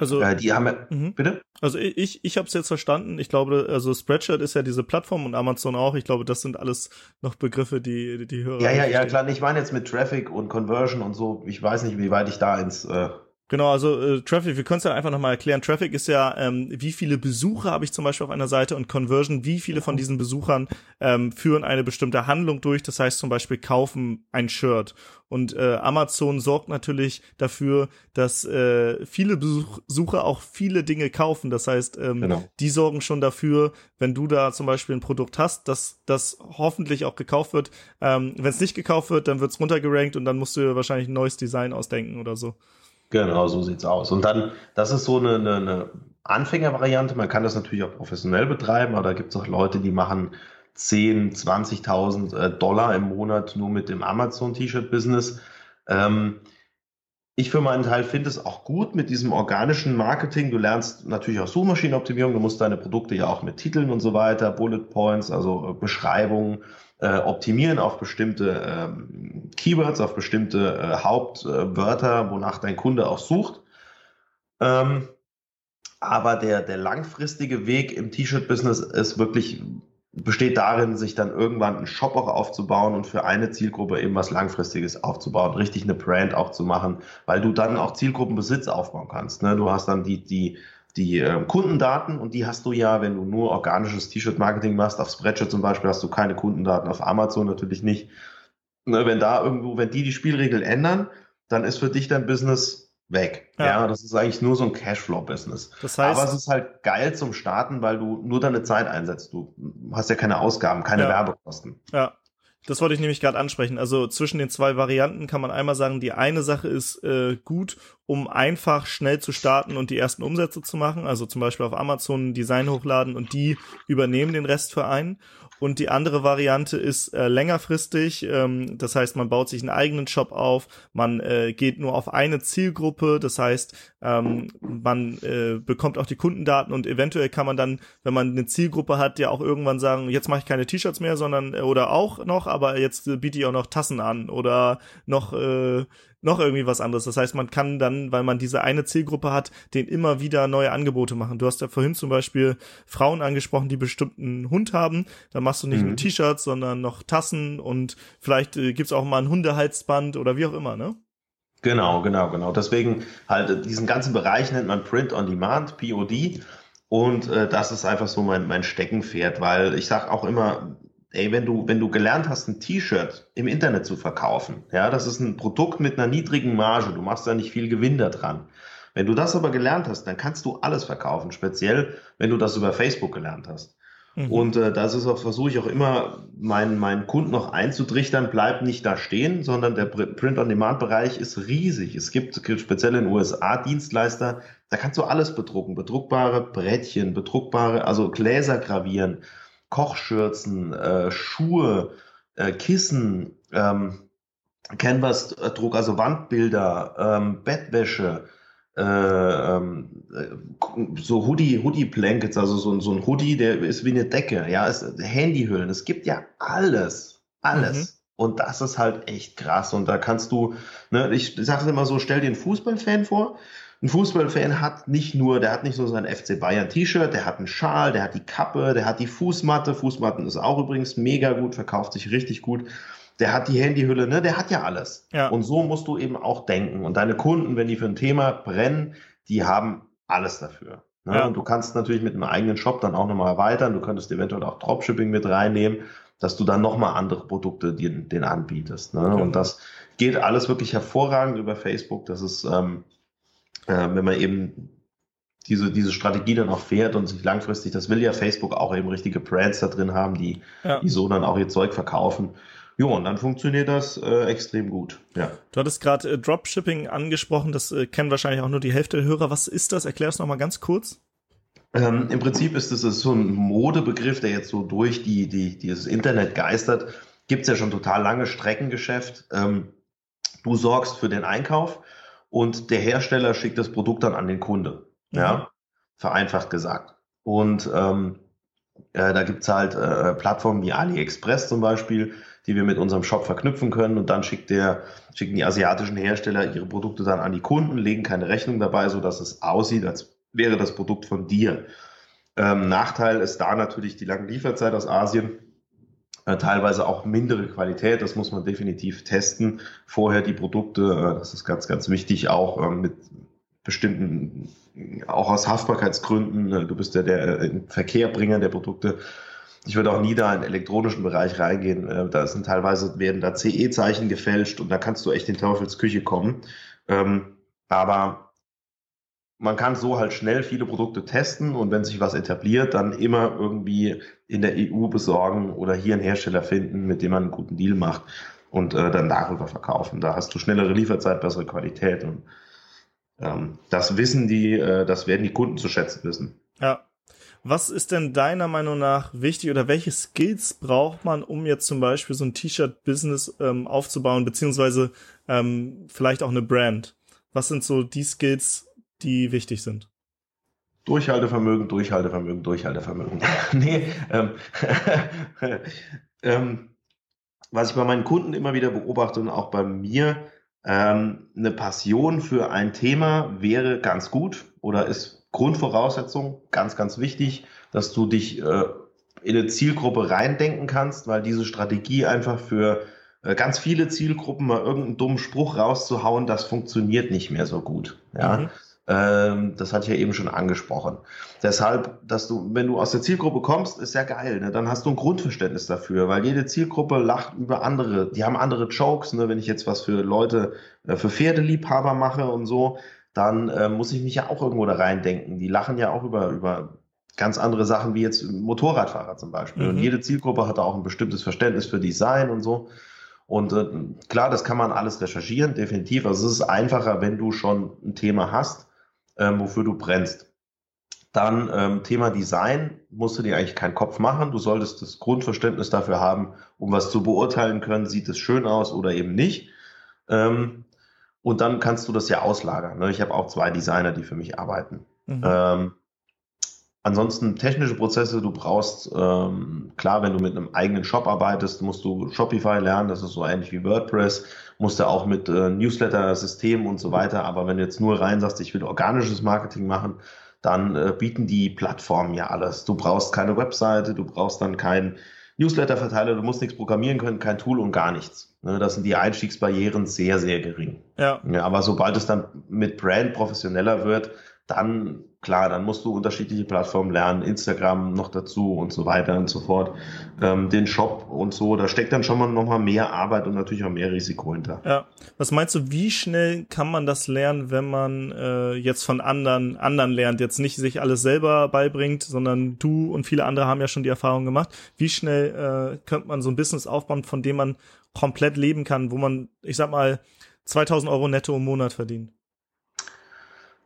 also äh, die haben ja, mhm. bitte. Also ich ich habe es jetzt verstanden. Ich glaube, also Spreadshirt ist ja diese Plattform und Amazon auch. Ich glaube, das sind alles noch Begriffe, die die Hörer. Ja ja ja klar. Ich meine jetzt mit Traffic und Conversion und so. Ich weiß nicht, wie weit ich da ins äh, Genau, also äh, Traffic, wir können es ja einfach nochmal erklären. Traffic ist ja, ähm, wie viele Besucher habe ich zum Beispiel auf einer Seite und Conversion, wie viele von diesen Besuchern ähm, führen eine bestimmte Handlung durch, das heißt zum Beispiel kaufen ein Shirt. Und äh, Amazon sorgt natürlich dafür, dass äh, viele Besucher auch viele Dinge kaufen. Das heißt, ähm, genau. die sorgen schon dafür, wenn du da zum Beispiel ein Produkt hast, dass das hoffentlich auch gekauft wird. Ähm, wenn es nicht gekauft wird, dann wird es runtergerankt und dann musst du wahrscheinlich ein neues Design ausdenken oder so. Genau, so sieht's aus. Und dann, das ist so eine, eine, eine Anfängervariante. Man kann das natürlich auch professionell betreiben, aber da gibt's auch Leute, die machen 10, 20.000 äh, Dollar im Monat nur mit dem Amazon-T-Shirt-Business. Ähm, ich für meinen Teil finde es auch gut mit diesem organischen Marketing. Du lernst natürlich auch Suchmaschinenoptimierung. Du musst deine Produkte ja auch mit Titeln und so weiter, Bullet Points, also äh, Beschreibungen äh, optimieren auf bestimmte ähm, Keywords, auf bestimmte äh, Hauptwörter, wonach dein Kunde auch sucht. Ähm, aber der, der langfristige Weg im T-Shirt-Business ist wirklich, besteht darin, sich dann irgendwann einen Shop auch aufzubauen und für eine Zielgruppe eben was Langfristiges aufzubauen, richtig eine Brand auch zu machen, weil du dann auch Zielgruppenbesitz aufbauen kannst. Ne? Du hast dann die, die die äh, Kundendaten und die hast du ja, wenn du nur organisches T-Shirt-Marketing machst, auf Spreadshirt zum Beispiel hast du keine Kundendaten, auf Amazon natürlich nicht. Ne, wenn da irgendwo, wenn die die Spielregeln ändern, dann ist für dich dein Business weg. Ja. ja. das ist eigentlich nur so ein Cashflow-Business. Das heißt, Aber es ist halt geil zum Starten, weil du nur deine Zeit einsetzt. Du hast ja keine Ausgaben, keine ja. Werbekosten. Ja. Das wollte ich nämlich gerade ansprechen. Also zwischen den zwei Varianten kann man einmal sagen, die eine Sache ist äh, gut, um einfach schnell zu starten und die ersten Umsätze zu machen. Also zum Beispiel auf Amazon ein Design hochladen und die übernehmen den Rest für einen. Und die andere Variante ist äh, längerfristig. Ähm, das heißt, man baut sich einen eigenen Shop auf, man äh, geht nur auf eine Zielgruppe. Das heißt, ähm, man äh, bekommt auch die Kundendaten und eventuell kann man dann, wenn man eine Zielgruppe hat, ja auch irgendwann sagen, jetzt mache ich keine T-Shirts mehr, sondern äh, oder auch noch, aber jetzt biete ich auch noch Tassen an oder noch äh, noch irgendwie was anderes. Das heißt, man kann dann, weil man diese eine Zielgruppe hat, den immer wieder neue Angebote machen. Du hast ja vorhin zum Beispiel Frauen angesprochen, die bestimmten Hund haben. Da machst du nicht mhm. nur T-Shirts, sondern noch Tassen und vielleicht äh, gibt's auch mal ein Hundehalsband oder wie auch immer, ne? Genau, genau, genau. Deswegen halt diesen ganzen Bereich nennt man Print on Demand, POD. Und äh, das ist einfach so mein, mein Steckenpferd, weil ich sag auch immer, ey, wenn du, wenn du gelernt hast, ein T-Shirt im Internet zu verkaufen, ja, das ist ein Produkt mit einer niedrigen Marge, du machst da nicht viel Gewinn da dran. Wenn du das aber gelernt hast, dann kannst du alles verkaufen, speziell wenn du das über Facebook gelernt hast. Mhm. Und äh, das ist auch, versuche ich auch immer, meinen, meinen Kunden noch einzutrichtern, bleib nicht da stehen, sondern der Print-on-Demand-Bereich ist riesig. Es gibt, es gibt speziell in den USA Dienstleister, da kannst du alles bedrucken. Bedruckbare Brettchen, bedruckbare, also Gläser gravieren, Kochschürzen, äh, Schuhe, äh, Kissen, ähm, Canvas-Druck, also Wandbilder, ähm, Bettwäsche, äh, ähm, äh, so Hoodie, Hoodie-Blankets, also so, so ein Hoodie, der ist wie eine Decke, ja, ist Handyhüllen. Es gibt ja alles, alles. Mhm. Und das ist halt echt krass. Und da kannst du, ne, ich sage immer so, stell dir einen Fußballfan vor, ein Fußballfan hat nicht nur, der hat nicht nur sein FC Bayern T-Shirt, der hat einen Schal, der hat die Kappe, der hat die Fußmatte. Fußmatten ist auch übrigens mega gut, verkauft sich richtig gut. Der hat die Handyhülle, ne? Der hat ja alles. Ja. Und so musst du eben auch denken. Und deine Kunden, wenn die für ein Thema brennen, die haben alles dafür. Ne? Ja. Und du kannst natürlich mit einem eigenen Shop dann auch nochmal erweitern. Du könntest eventuell auch Dropshipping mit reinnehmen, dass du dann nochmal andere Produkte dir, den anbietest. Ne? Okay. Und das geht alles wirklich hervorragend über Facebook. Das ist ähm, äh, wenn man eben diese, diese Strategie dann auch fährt und sich langfristig, das will ja Facebook auch eben richtige Brands da drin haben, die, ja. die so dann auch ihr Zeug verkaufen. Jo, und dann funktioniert das äh, extrem gut. Ja. Du hattest gerade äh, Dropshipping angesprochen, das äh, kennen wahrscheinlich auch nur die Hälfte der Hörer. Was ist das? Erklär es nochmal ganz kurz. Ähm, Im Prinzip ist es so ein Modebegriff, der jetzt so durch die, die, dieses Internet geistert. Gibt es ja schon total lange Streckengeschäft. Ähm, du sorgst für den Einkauf und der Hersteller schickt das Produkt dann an den Kunde. Mhm. Ja, vereinfacht gesagt. Und ähm, äh, da gibt's halt äh, Plattformen wie AliExpress zum Beispiel, die wir mit unserem Shop verknüpfen können und dann schickt der, schicken die asiatischen Hersteller ihre Produkte dann an die Kunden, legen keine Rechnung dabei, so dass es aussieht, als wäre das Produkt von dir. Ähm, Nachteil ist da natürlich die lange Lieferzeit aus Asien teilweise auch mindere Qualität, das muss man definitiv testen. Vorher die Produkte, äh, das ist ganz, ganz wichtig, auch ähm, mit bestimmten, auch aus Haftbarkeitsgründen, äh, du bist ja der Verkehrbringer der Produkte. Ich würde auch nie da in den elektronischen Bereich reingehen. Da sind teilweise, werden da CE-Zeichen gefälscht und da kannst du echt in Teufelsküche kommen. Ähm, aber man kann so halt schnell viele Produkte testen und wenn sich was etabliert, dann immer irgendwie in der EU besorgen oder hier einen Hersteller finden, mit dem man einen guten Deal macht und äh, dann darüber verkaufen. Da hast du schnellere Lieferzeit, bessere Qualität und ähm, das wissen die, äh, das werden die Kunden zu schätzen wissen. Ja. Was ist denn deiner Meinung nach wichtig oder welche Skills braucht man, um jetzt zum Beispiel so ein T-Shirt-Business ähm, aufzubauen, beziehungsweise ähm, vielleicht auch eine Brand? Was sind so die Skills, die wichtig sind? Durchhaltevermögen, Durchhaltevermögen, Durchhaltevermögen. nee, ähm, ähm, was ich bei meinen Kunden immer wieder beobachte und auch bei mir, ähm, eine Passion für ein Thema wäre ganz gut oder ist Grundvoraussetzung, ganz, ganz wichtig, dass du dich äh, in eine Zielgruppe reindenken kannst, weil diese Strategie einfach für äh, ganz viele Zielgruppen mal irgendeinen dummen Spruch rauszuhauen, das funktioniert nicht mehr so gut. Ja. Mhm. Ähm, das hatte ich ja eben schon angesprochen. Deshalb, dass du, wenn du aus der Zielgruppe kommst, ist ja geil. Ne? Dann hast du ein Grundverständnis dafür, weil jede Zielgruppe lacht über andere. Die haben andere Jokes. Ne? Wenn ich jetzt was für Leute, äh, für Pferdeliebhaber mache und so, dann äh, muss ich mich ja auch irgendwo da reindenken. Die lachen ja auch über, über ganz andere Sachen wie jetzt Motorradfahrer zum Beispiel. Mhm. Und jede Zielgruppe hat auch ein bestimmtes Verständnis für Design und so. Und äh, klar, das kann man alles recherchieren, definitiv. Also es ist einfacher, wenn du schon ein Thema hast, ähm, wofür du brennst. Dann ähm, Thema Design musst du dir eigentlich keinen Kopf machen. Du solltest das Grundverständnis dafür haben, um was zu beurteilen können, sieht es schön aus oder eben nicht. Ähm, und dann kannst du das ja auslagern. Ne? Ich habe auch zwei Designer, die für mich arbeiten. Mhm. Ähm, ansonsten technische Prozesse, du brauchst, ähm, klar, wenn du mit einem eigenen Shop arbeitest, musst du Shopify lernen, das ist so ähnlich wie WordPress, musst du auch mit äh, Newsletter-Systemen und so weiter, aber wenn du jetzt nur rein sagst, ich will organisches Marketing machen, dann äh, bieten die Plattformen ja alles. Du brauchst keine Webseite, du brauchst dann keinen Newsletter-Verteiler, du musst nichts programmieren können, kein Tool und gar nichts. Ne, das sind die Einstiegsbarrieren sehr, sehr gering. Ja. ja. Aber sobald es dann mit Brand professioneller wird, dann klar, dann musst du unterschiedliche Plattformen lernen, Instagram noch dazu und so weiter und so fort, ähm, den Shop und so, da steckt dann schon mal noch mal mehr Arbeit und natürlich auch mehr Risiko hinter. Ja, was meinst du, wie schnell kann man das lernen, wenn man äh, jetzt von anderen anderen lernt, jetzt nicht sich alles selber beibringt, sondern du und viele andere haben ja schon die Erfahrung gemacht. Wie schnell äh, könnte man so ein Business aufbauen, von dem man komplett leben kann, wo man, ich sag mal, 2000 Euro netto im Monat verdient?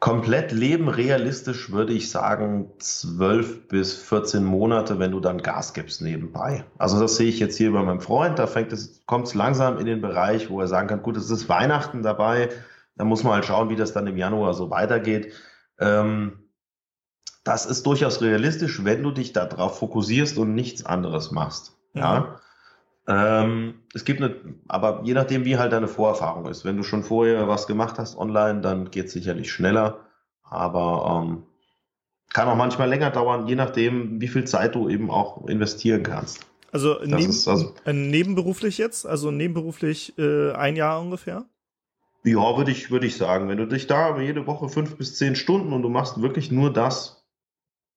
Komplett leben realistisch würde ich sagen 12 bis 14 Monate, wenn du dann Gas gibst nebenbei. Also das sehe ich jetzt hier bei meinem Freund, da fängt es, kommt es langsam in den Bereich, wo er sagen kann, gut, es ist Weihnachten dabei, da muss man halt schauen, wie das dann im Januar so weitergeht. Ähm, das ist durchaus realistisch, wenn du dich darauf fokussierst und nichts anderes machst. Ja. ja. Ähm, es gibt eine, aber je nachdem, wie halt deine Vorerfahrung ist. Wenn du schon vorher was gemacht hast online, dann geht es sicherlich schneller. Aber ähm, kann auch manchmal länger dauern, je nachdem, wie viel Zeit du eben auch investieren kannst. Also, neben, also äh, nebenberuflich jetzt, also nebenberuflich äh, ein Jahr ungefähr? Ja, würde ich, würde ich sagen. Wenn du dich da jede Woche fünf bis zehn Stunden und du machst wirklich nur das,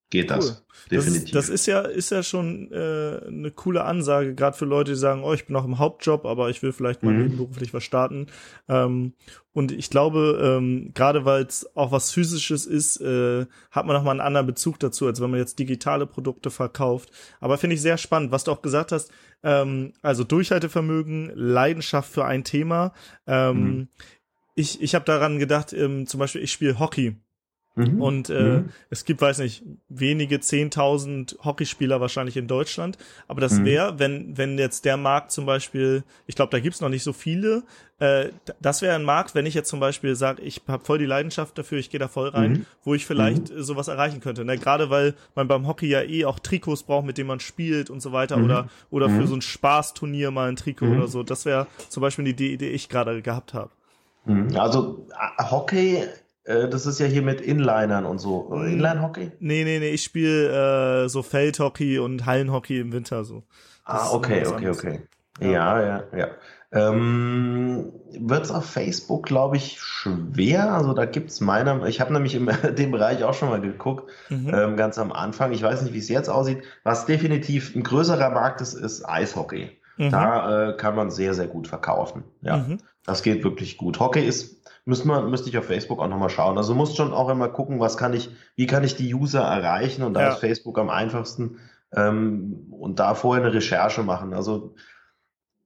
geht cool. das. Definitiv. Das ist, das ist, ja, ist ja schon äh, eine coole Ansage, gerade für Leute, die sagen, oh, ich bin noch im Hauptjob, aber ich will vielleicht mal mhm. nebenberuflich was starten. Ähm, und ich glaube, ähm, gerade weil es auch was Physisches ist, äh, hat man nochmal einen anderen Bezug dazu, als wenn man jetzt digitale Produkte verkauft. Aber finde ich sehr spannend, was du auch gesagt hast. Ähm, also Durchhaltevermögen, Leidenschaft für ein Thema. Ähm, mhm. Ich, ich habe daran gedacht, ähm, zum Beispiel, ich spiele Hockey. Mhm. Und äh, mhm. es gibt, weiß nicht, wenige zehntausend Hockeyspieler wahrscheinlich in Deutschland. Aber das mhm. wäre, wenn, wenn jetzt der Markt zum Beispiel, ich glaube, da gibt's noch nicht so viele, äh, das wäre ein Markt, wenn ich jetzt zum Beispiel sage, ich habe voll die Leidenschaft dafür, ich gehe da voll rein, mhm. wo ich vielleicht mhm. sowas erreichen könnte. Ne? Gerade weil man beim Hockey ja eh auch Trikots braucht, mit denen man spielt und so weiter. Oder, oder für so ein Spaßturnier mal ein Trikot oder so. Das wäre zum Beispiel die Idee, die ich gerade gehabt habe. Also Hockey äh, das ist ja hier mit Inlinern und so. Hm. Inline-Hockey? Nee, nee, nee, ich spiele äh, so Feldhockey und Hallenhockey im Winter so. Das ah, okay, okay, okay. Ja, ja, ja. ja. Ähm, Wird es auf Facebook, glaube ich, schwer? Also da gibt es meiner, ich habe nämlich in dem Bereich auch schon mal geguckt, mhm. ähm, ganz am Anfang. Ich weiß nicht, wie es jetzt aussieht. Was definitiv ein größerer Markt ist, ist Eishockey. Mhm. Da äh, kann man sehr, sehr gut verkaufen. Ja, mhm. Das geht wirklich gut. Hockey ist müsste man, müsste ich auf Facebook auch nochmal schauen. Also musst schon auch immer gucken, was kann ich, wie kann ich die User erreichen und da ja. ist Facebook am einfachsten ähm, und da vorher eine Recherche machen. Also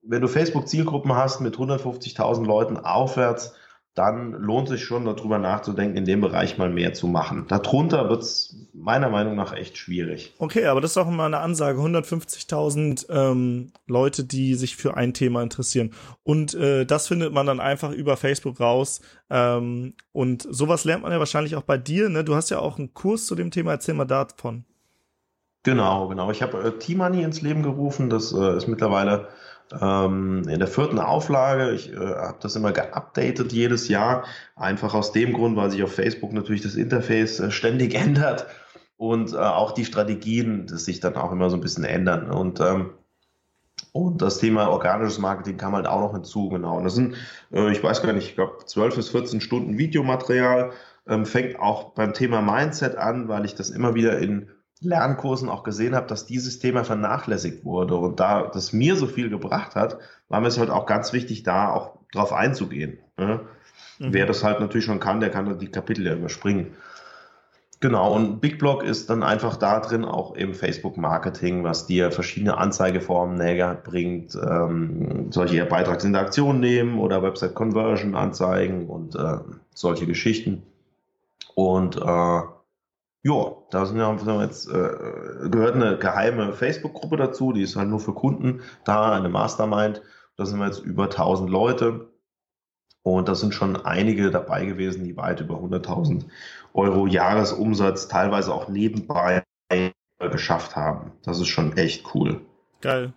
wenn du Facebook-Zielgruppen hast mit 150.000 Leuten aufwärts, dann lohnt sich schon darüber nachzudenken, in dem Bereich mal mehr zu machen. Darunter wird's meiner Meinung nach echt schwierig. Okay, aber das ist auch immer eine Ansage. 150.000 ähm, Leute, die sich für ein Thema interessieren. Und äh, das findet man dann einfach über Facebook raus. Ähm, und sowas lernt man ja wahrscheinlich auch bei dir. Ne? Du hast ja auch einen Kurs zu dem Thema. Erzähl mal davon. Genau, genau. Ich habe äh, T-Money ins Leben gerufen. Das äh, ist mittlerweile ähm, in der vierten Auflage. Ich äh, habe das immer geupdatet jedes Jahr, einfach aus dem Grund, weil sich auf Facebook natürlich das Interface äh, ständig ändert und äh, auch die Strategien das sich dann auch immer so ein bisschen ändern. Und ähm, und das Thema organisches Marketing kam halt auch noch hinzu, genau. Und das sind, äh, ich weiß gar nicht, ich glaube 12 bis 14 Stunden Videomaterial, ähm, fängt auch beim Thema Mindset an, weil ich das immer wieder in Lernkursen auch gesehen habe, dass dieses Thema vernachlässigt wurde. Und da das mir so viel gebracht hat, war mir es halt auch ganz wichtig, da auch drauf einzugehen. Ne? Mhm. Wer das halt natürlich schon kann, der kann die Kapitel ja überspringen. Genau, und Big Blog ist dann einfach da drin auch im Facebook-Marketing, was dir verschiedene Anzeigeformen näher bringt, ähm, solche Beitragsinteraktionen nehmen oder Website-Conversion-Anzeigen und äh, solche Geschichten. Und äh, ja, da sind ja jetzt äh, gehört eine geheime Facebook-Gruppe dazu, die ist halt nur für Kunden da, eine Mastermind. Da sind wir jetzt über 1000 Leute. Und da sind schon einige dabei gewesen, die weit über 100.000 Euro Jahresumsatz teilweise auch nebenbei geschafft haben. Das ist schon echt cool. Geil.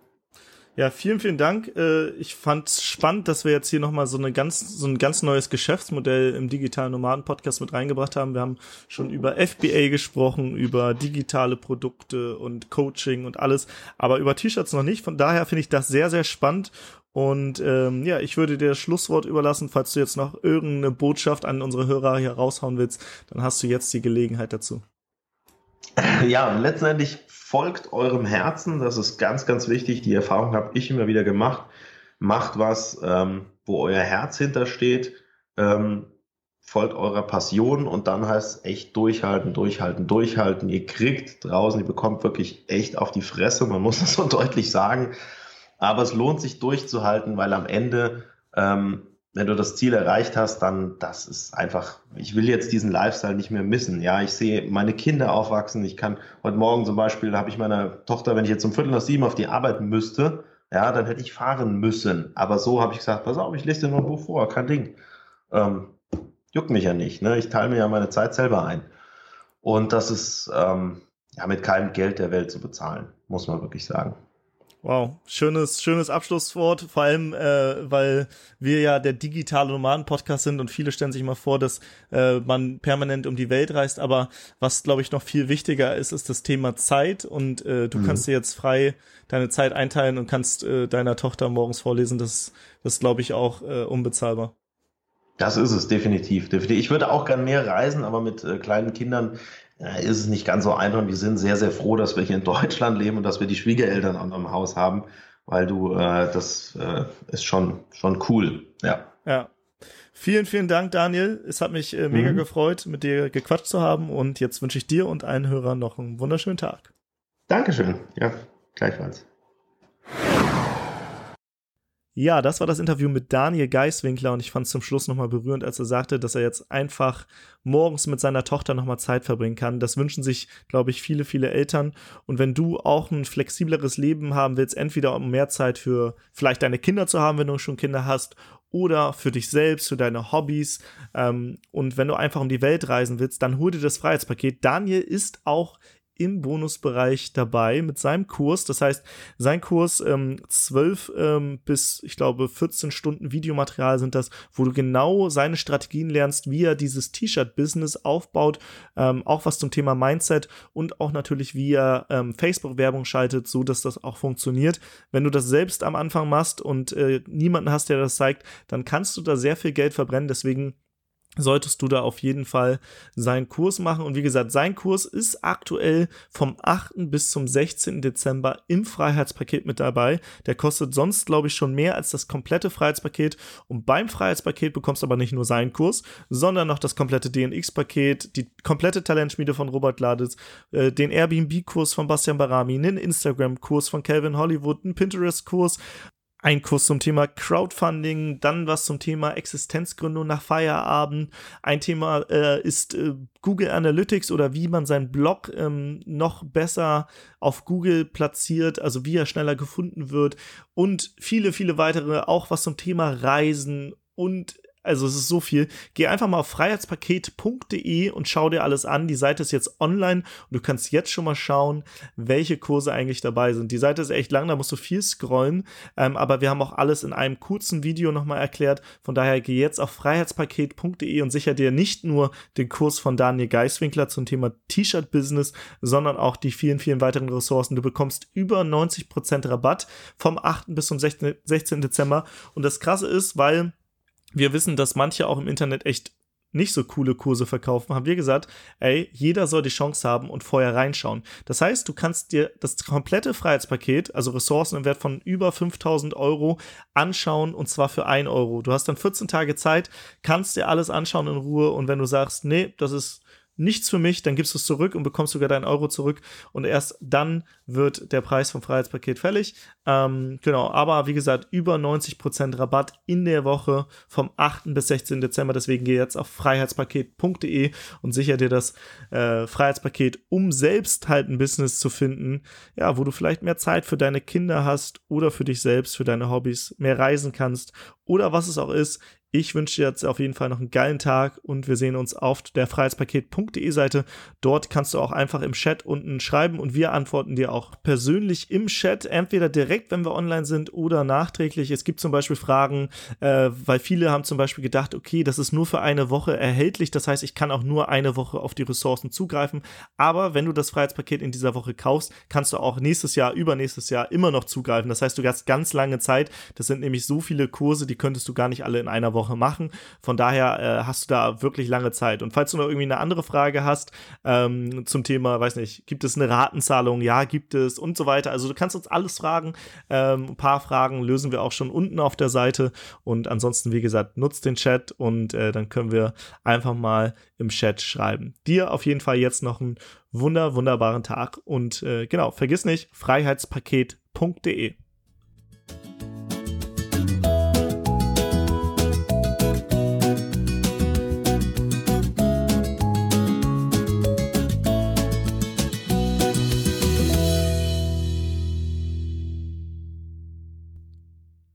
Ja, vielen, vielen Dank. Äh, ich fand es spannend, dass wir jetzt hier nochmal so, eine ganz, so ein ganz neues Geschäftsmodell im digitalen Nomaden-Podcast mit reingebracht haben. Wir haben schon über FBA gesprochen, über digitale Produkte und Coaching und alles, aber über T-Shirts noch nicht. Von daher finde ich das sehr, sehr spannend. Und ähm, ja, ich würde dir das Schlusswort überlassen, falls du jetzt noch irgendeine Botschaft an unsere Hörer hier raushauen willst, dann hast du jetzt die Gelegenheit dazu. Ja, letztendlich folgt eurem Herzen, das ist ganz, ganz wichtig. Die Erfahrung habe ich immer wieder gemacht. Macht was, ähm, wo euer Herz hintersteht, ähm, folgt eurer Passion und dann heißt es echt durchhalten, durchhalten, durchhalten. Ihr kriegt draußen, ihr bekommt wirklich echt auf die Fresse, man muss das so deutlich sagen. Aber es lohnt sich durchzuhalten, weil am Ende ähm, wenn du das Ziel erreicht hast, dann das ist einfach, ich will jetzt diesen Lifestyle nicht mehr missen. Ja, ich sehe meine Kinder aufwachsen. Ich kann heute Morgen zum Beispiel habe ich meiner Tochter, wenn ich jetzt um Viertel nach sieben auf die Arbeit müsste, ja, dann hätte ich fahren müssen. Aber so habe ich gesagt, pass auf, ich lese dir nur ein Buch vor, kein Ding. Ähm, juckt mich ja nicht. Ne? Ich teile mir ja meine Zeit selber ein. Und das ist ähm, ja mit keinem Geld der Welt zu bezahlen, muss man wirklich sagen. Wow, schönes, schönes Abschlusswort, vor allem, äh, weil wir ja der digitale Nomaden-Podcast sind und viele stellen sich mal vor, dass äh, man permanent um die Welt reist, aber was, glaube ich, noch viel wichtiger ist, ist das Thema Zeit und äh, du mhm. kannst dir jetzt frei deine Zeit einteilen und kannst äh, deiner Tochter morgens vorlesen, das, das glaube ich, auch äh, unbezahlbar. Das ist es, definitiv, definitiv. Ich würde auch gern mehr reisen, aber mit äh, kleinen Kindern ist es nicht ganz so einfach. Wir sind sehr, sehr froh, dass wir hier in Deutschland leben und dass wir die Schwiegereltern an im Haus haben, weil du, äh, das äh, ist schon, schon cool. Ja. Ja. Vielen, vielen Dank, Daniel. Es hat mich äh, mega mhm. gefreut, mit dir gequatscht zu haben und jetzt wünsche ich dir und allen Hörern noch einen wunderschönen Tag. Dankeschön. Ja, gleichfalls. Ja, das war das Interview mit Daniel Geiswinkler und ich fand es zum Schluss nochmal berührend, als er sagte, dass er jetzt einfach morgens mit seiner Tochter nochmal Zeit verbringen kann. Das wünschen sich, glaube ich, viele, viele Eltern. Und wenn du auch ein flexibleres Leben haben willst, entweder um mehr Zeit für vielleicht deine Kinder zu haben, wenn du schon Kinder hast, oder für dich selbst, für deine Hobbys. Ähm, und wenn du einfach um die Welt reisen willst, dann hol dir das Freiheitspaket. Daniel ist auch im Bonusbereich dabei mit seinem Kurs. Das heißt, sein Kurs ähm, 12 ähm, bis, ich glaube, 14 Stunden Videomaterial sind das, wo du genau seine Strategien lernst, wie er dieses T-Shirt-Business aufbaut, ähm, auch was zum Thema Mindset und auch natürlich, wie er ähm, Facebook-Werbung schaltet, so dass das auch funktioniert. Wenn du das selbst am Anfang machst und äh, niemanden hast, der das zeigt, dann kannst du da sehr viel Geld verbrennen. Deswegen solltest du da auf jeden Fall seinen Kurs machen. Und wie gesagt, sein Kurs ist aktuell vom 8. bis zum 16. Dezember im Freiheitspaket mit dabei. Der kostet sonst, glaube ich, schon mehr als das komplette Freiheitspaket. Und beim Freiheitspaket bekommst du aber nicht nur seinen Kurs, sondern noch das komplette DNX-Paket, die komplette Talentschmiede von Robert Gladitz, äh, den Airbnb-Kurs von Bastian Barami, einen Instagram-Kurs von Calvin Hollywood, einen Pinterest-Kurs ein Kurs zum Thema Crowdfunding, dann was zum Thema Existenzgründung nach Feierabend. Ein Thema äh, ist äh, Google Analytics oder wie man seinen Blog ähm, noch besser auf Google platziert, also wie er schneller gefunden wird und viele, viele weitere, auch was zum Thema Reisen und also es ist so viel. Geh einfach mal auf freiheitspaket.de und schau dir alles an. Die Seite ist jetzt online und du kannst jetzt schon mal schauen, welche Kurse eigentlich dabei sind. Die Seite ist echt lang, da musst du viel scrollen, ähm, aber wir haben auch alles in einem kurzen Video nochmal erklärt. Von daher geh jetzt auf freiheitspaket.de und sicher dir nicht nur den Kurs von Daniel Geiswinkler zum Thema T-Shirt-Business, sondern auch die vielen, vielen weiteren Ressourcen. Du bekommst über 90% Rabatt vom 8. bis zum 16. Dezember. Und das Krasse ist, weil wir wissen, dass manche auch im Internet echt nicht so coole Kurse verkaufen, haben wir gesagt, ey, jeder soll die Chance haben und vorher reinschauen. Das heißt, du kannst dir das komplette Freiheitspaket, also Ressourcen im Wert von über 5000 Euro, anschauen und zwar für 1 Euro. Du hast dann 14 Tage Zeit, kannst dir alles anschauen in Ruhe und wenn du sagst, nee, das ist nichts für mich, dann gibst du es zurück und bekommst sogar deinen Euro zurück und erst dann wird der Preis vom Freiheitspaket fällig. Ähm, genau, aber wie gesagt, über 90% Rabatt in der Woche vom 8. bis 16. Dezember. Deswegen geh jetzt auf freiheitspaket.de und sicher dir das äh, Freiheitspaket, um selbst halt ein Business zu finden, ja, wo du vielleicht mehr Zeit für deine Kinder hast oder für dich selbst, für deine Hobbys, mehr reisen kannst oder was es auch ist. Ich wünsche dir jetzt auf jeden Fall noch einen geilen Tag und wir sehen uns auf der freiheitspaket.de Seite. Dort kannst du auch einfach im Chat unten schreiben und wir antworten dir auch persönlich im Chat, entweder direkt, wenn wir online sind oder nachträglich. Es gibt zum Beispiel Fragen, äh, weil viele haben zum Beispiel gedacht, okay, das ist nur für eine Woche erhältlich. Das heißt, ich kann auch nur eine Woche auf die Ressourcen zugreifen. Aber wenn du das Freiheitspaket in dieser Woche kaufst, kannst du auch nächstes Jahr, übernächstes Jahr immer noch zugreifen. Das heißt, du hast ganz lange Zeit. Das sind nämlich so viele Kurse, die könntest du gar nicht alle in einer Woche Woche machen. Von daher äh, hast du da wirklich lange Zeit. Und falls du noch irgendwie eine andere Frage hast ähm, zum Thema, weiß nicht, gibt es eine Ratenzahlung? Ja, gibt es und so weiter. Also du kannst uns alles fragen. Ähm, ein paar Fragen lösen wir auch schon unten auf der Seite. Und ansonsten, wie gesagt, nutzt den Chat und äh, dann können wir einfach mal im Chat schreiben. Dir auf jeden Fall jetzt noch einen wunder, wunderbaren Tag. Und äh, genau, vergiss nicht, freiheitspaket.de.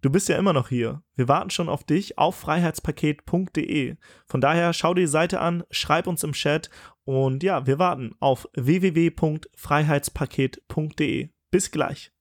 Du bist ja immer noch hier. Wir warten schon auf dich auf freiheitspaket.de. Von daher schau dir die Seite an, schreib uns im Chat und ja, wir warten auf www.freiheitspaket.de. Bis gleich.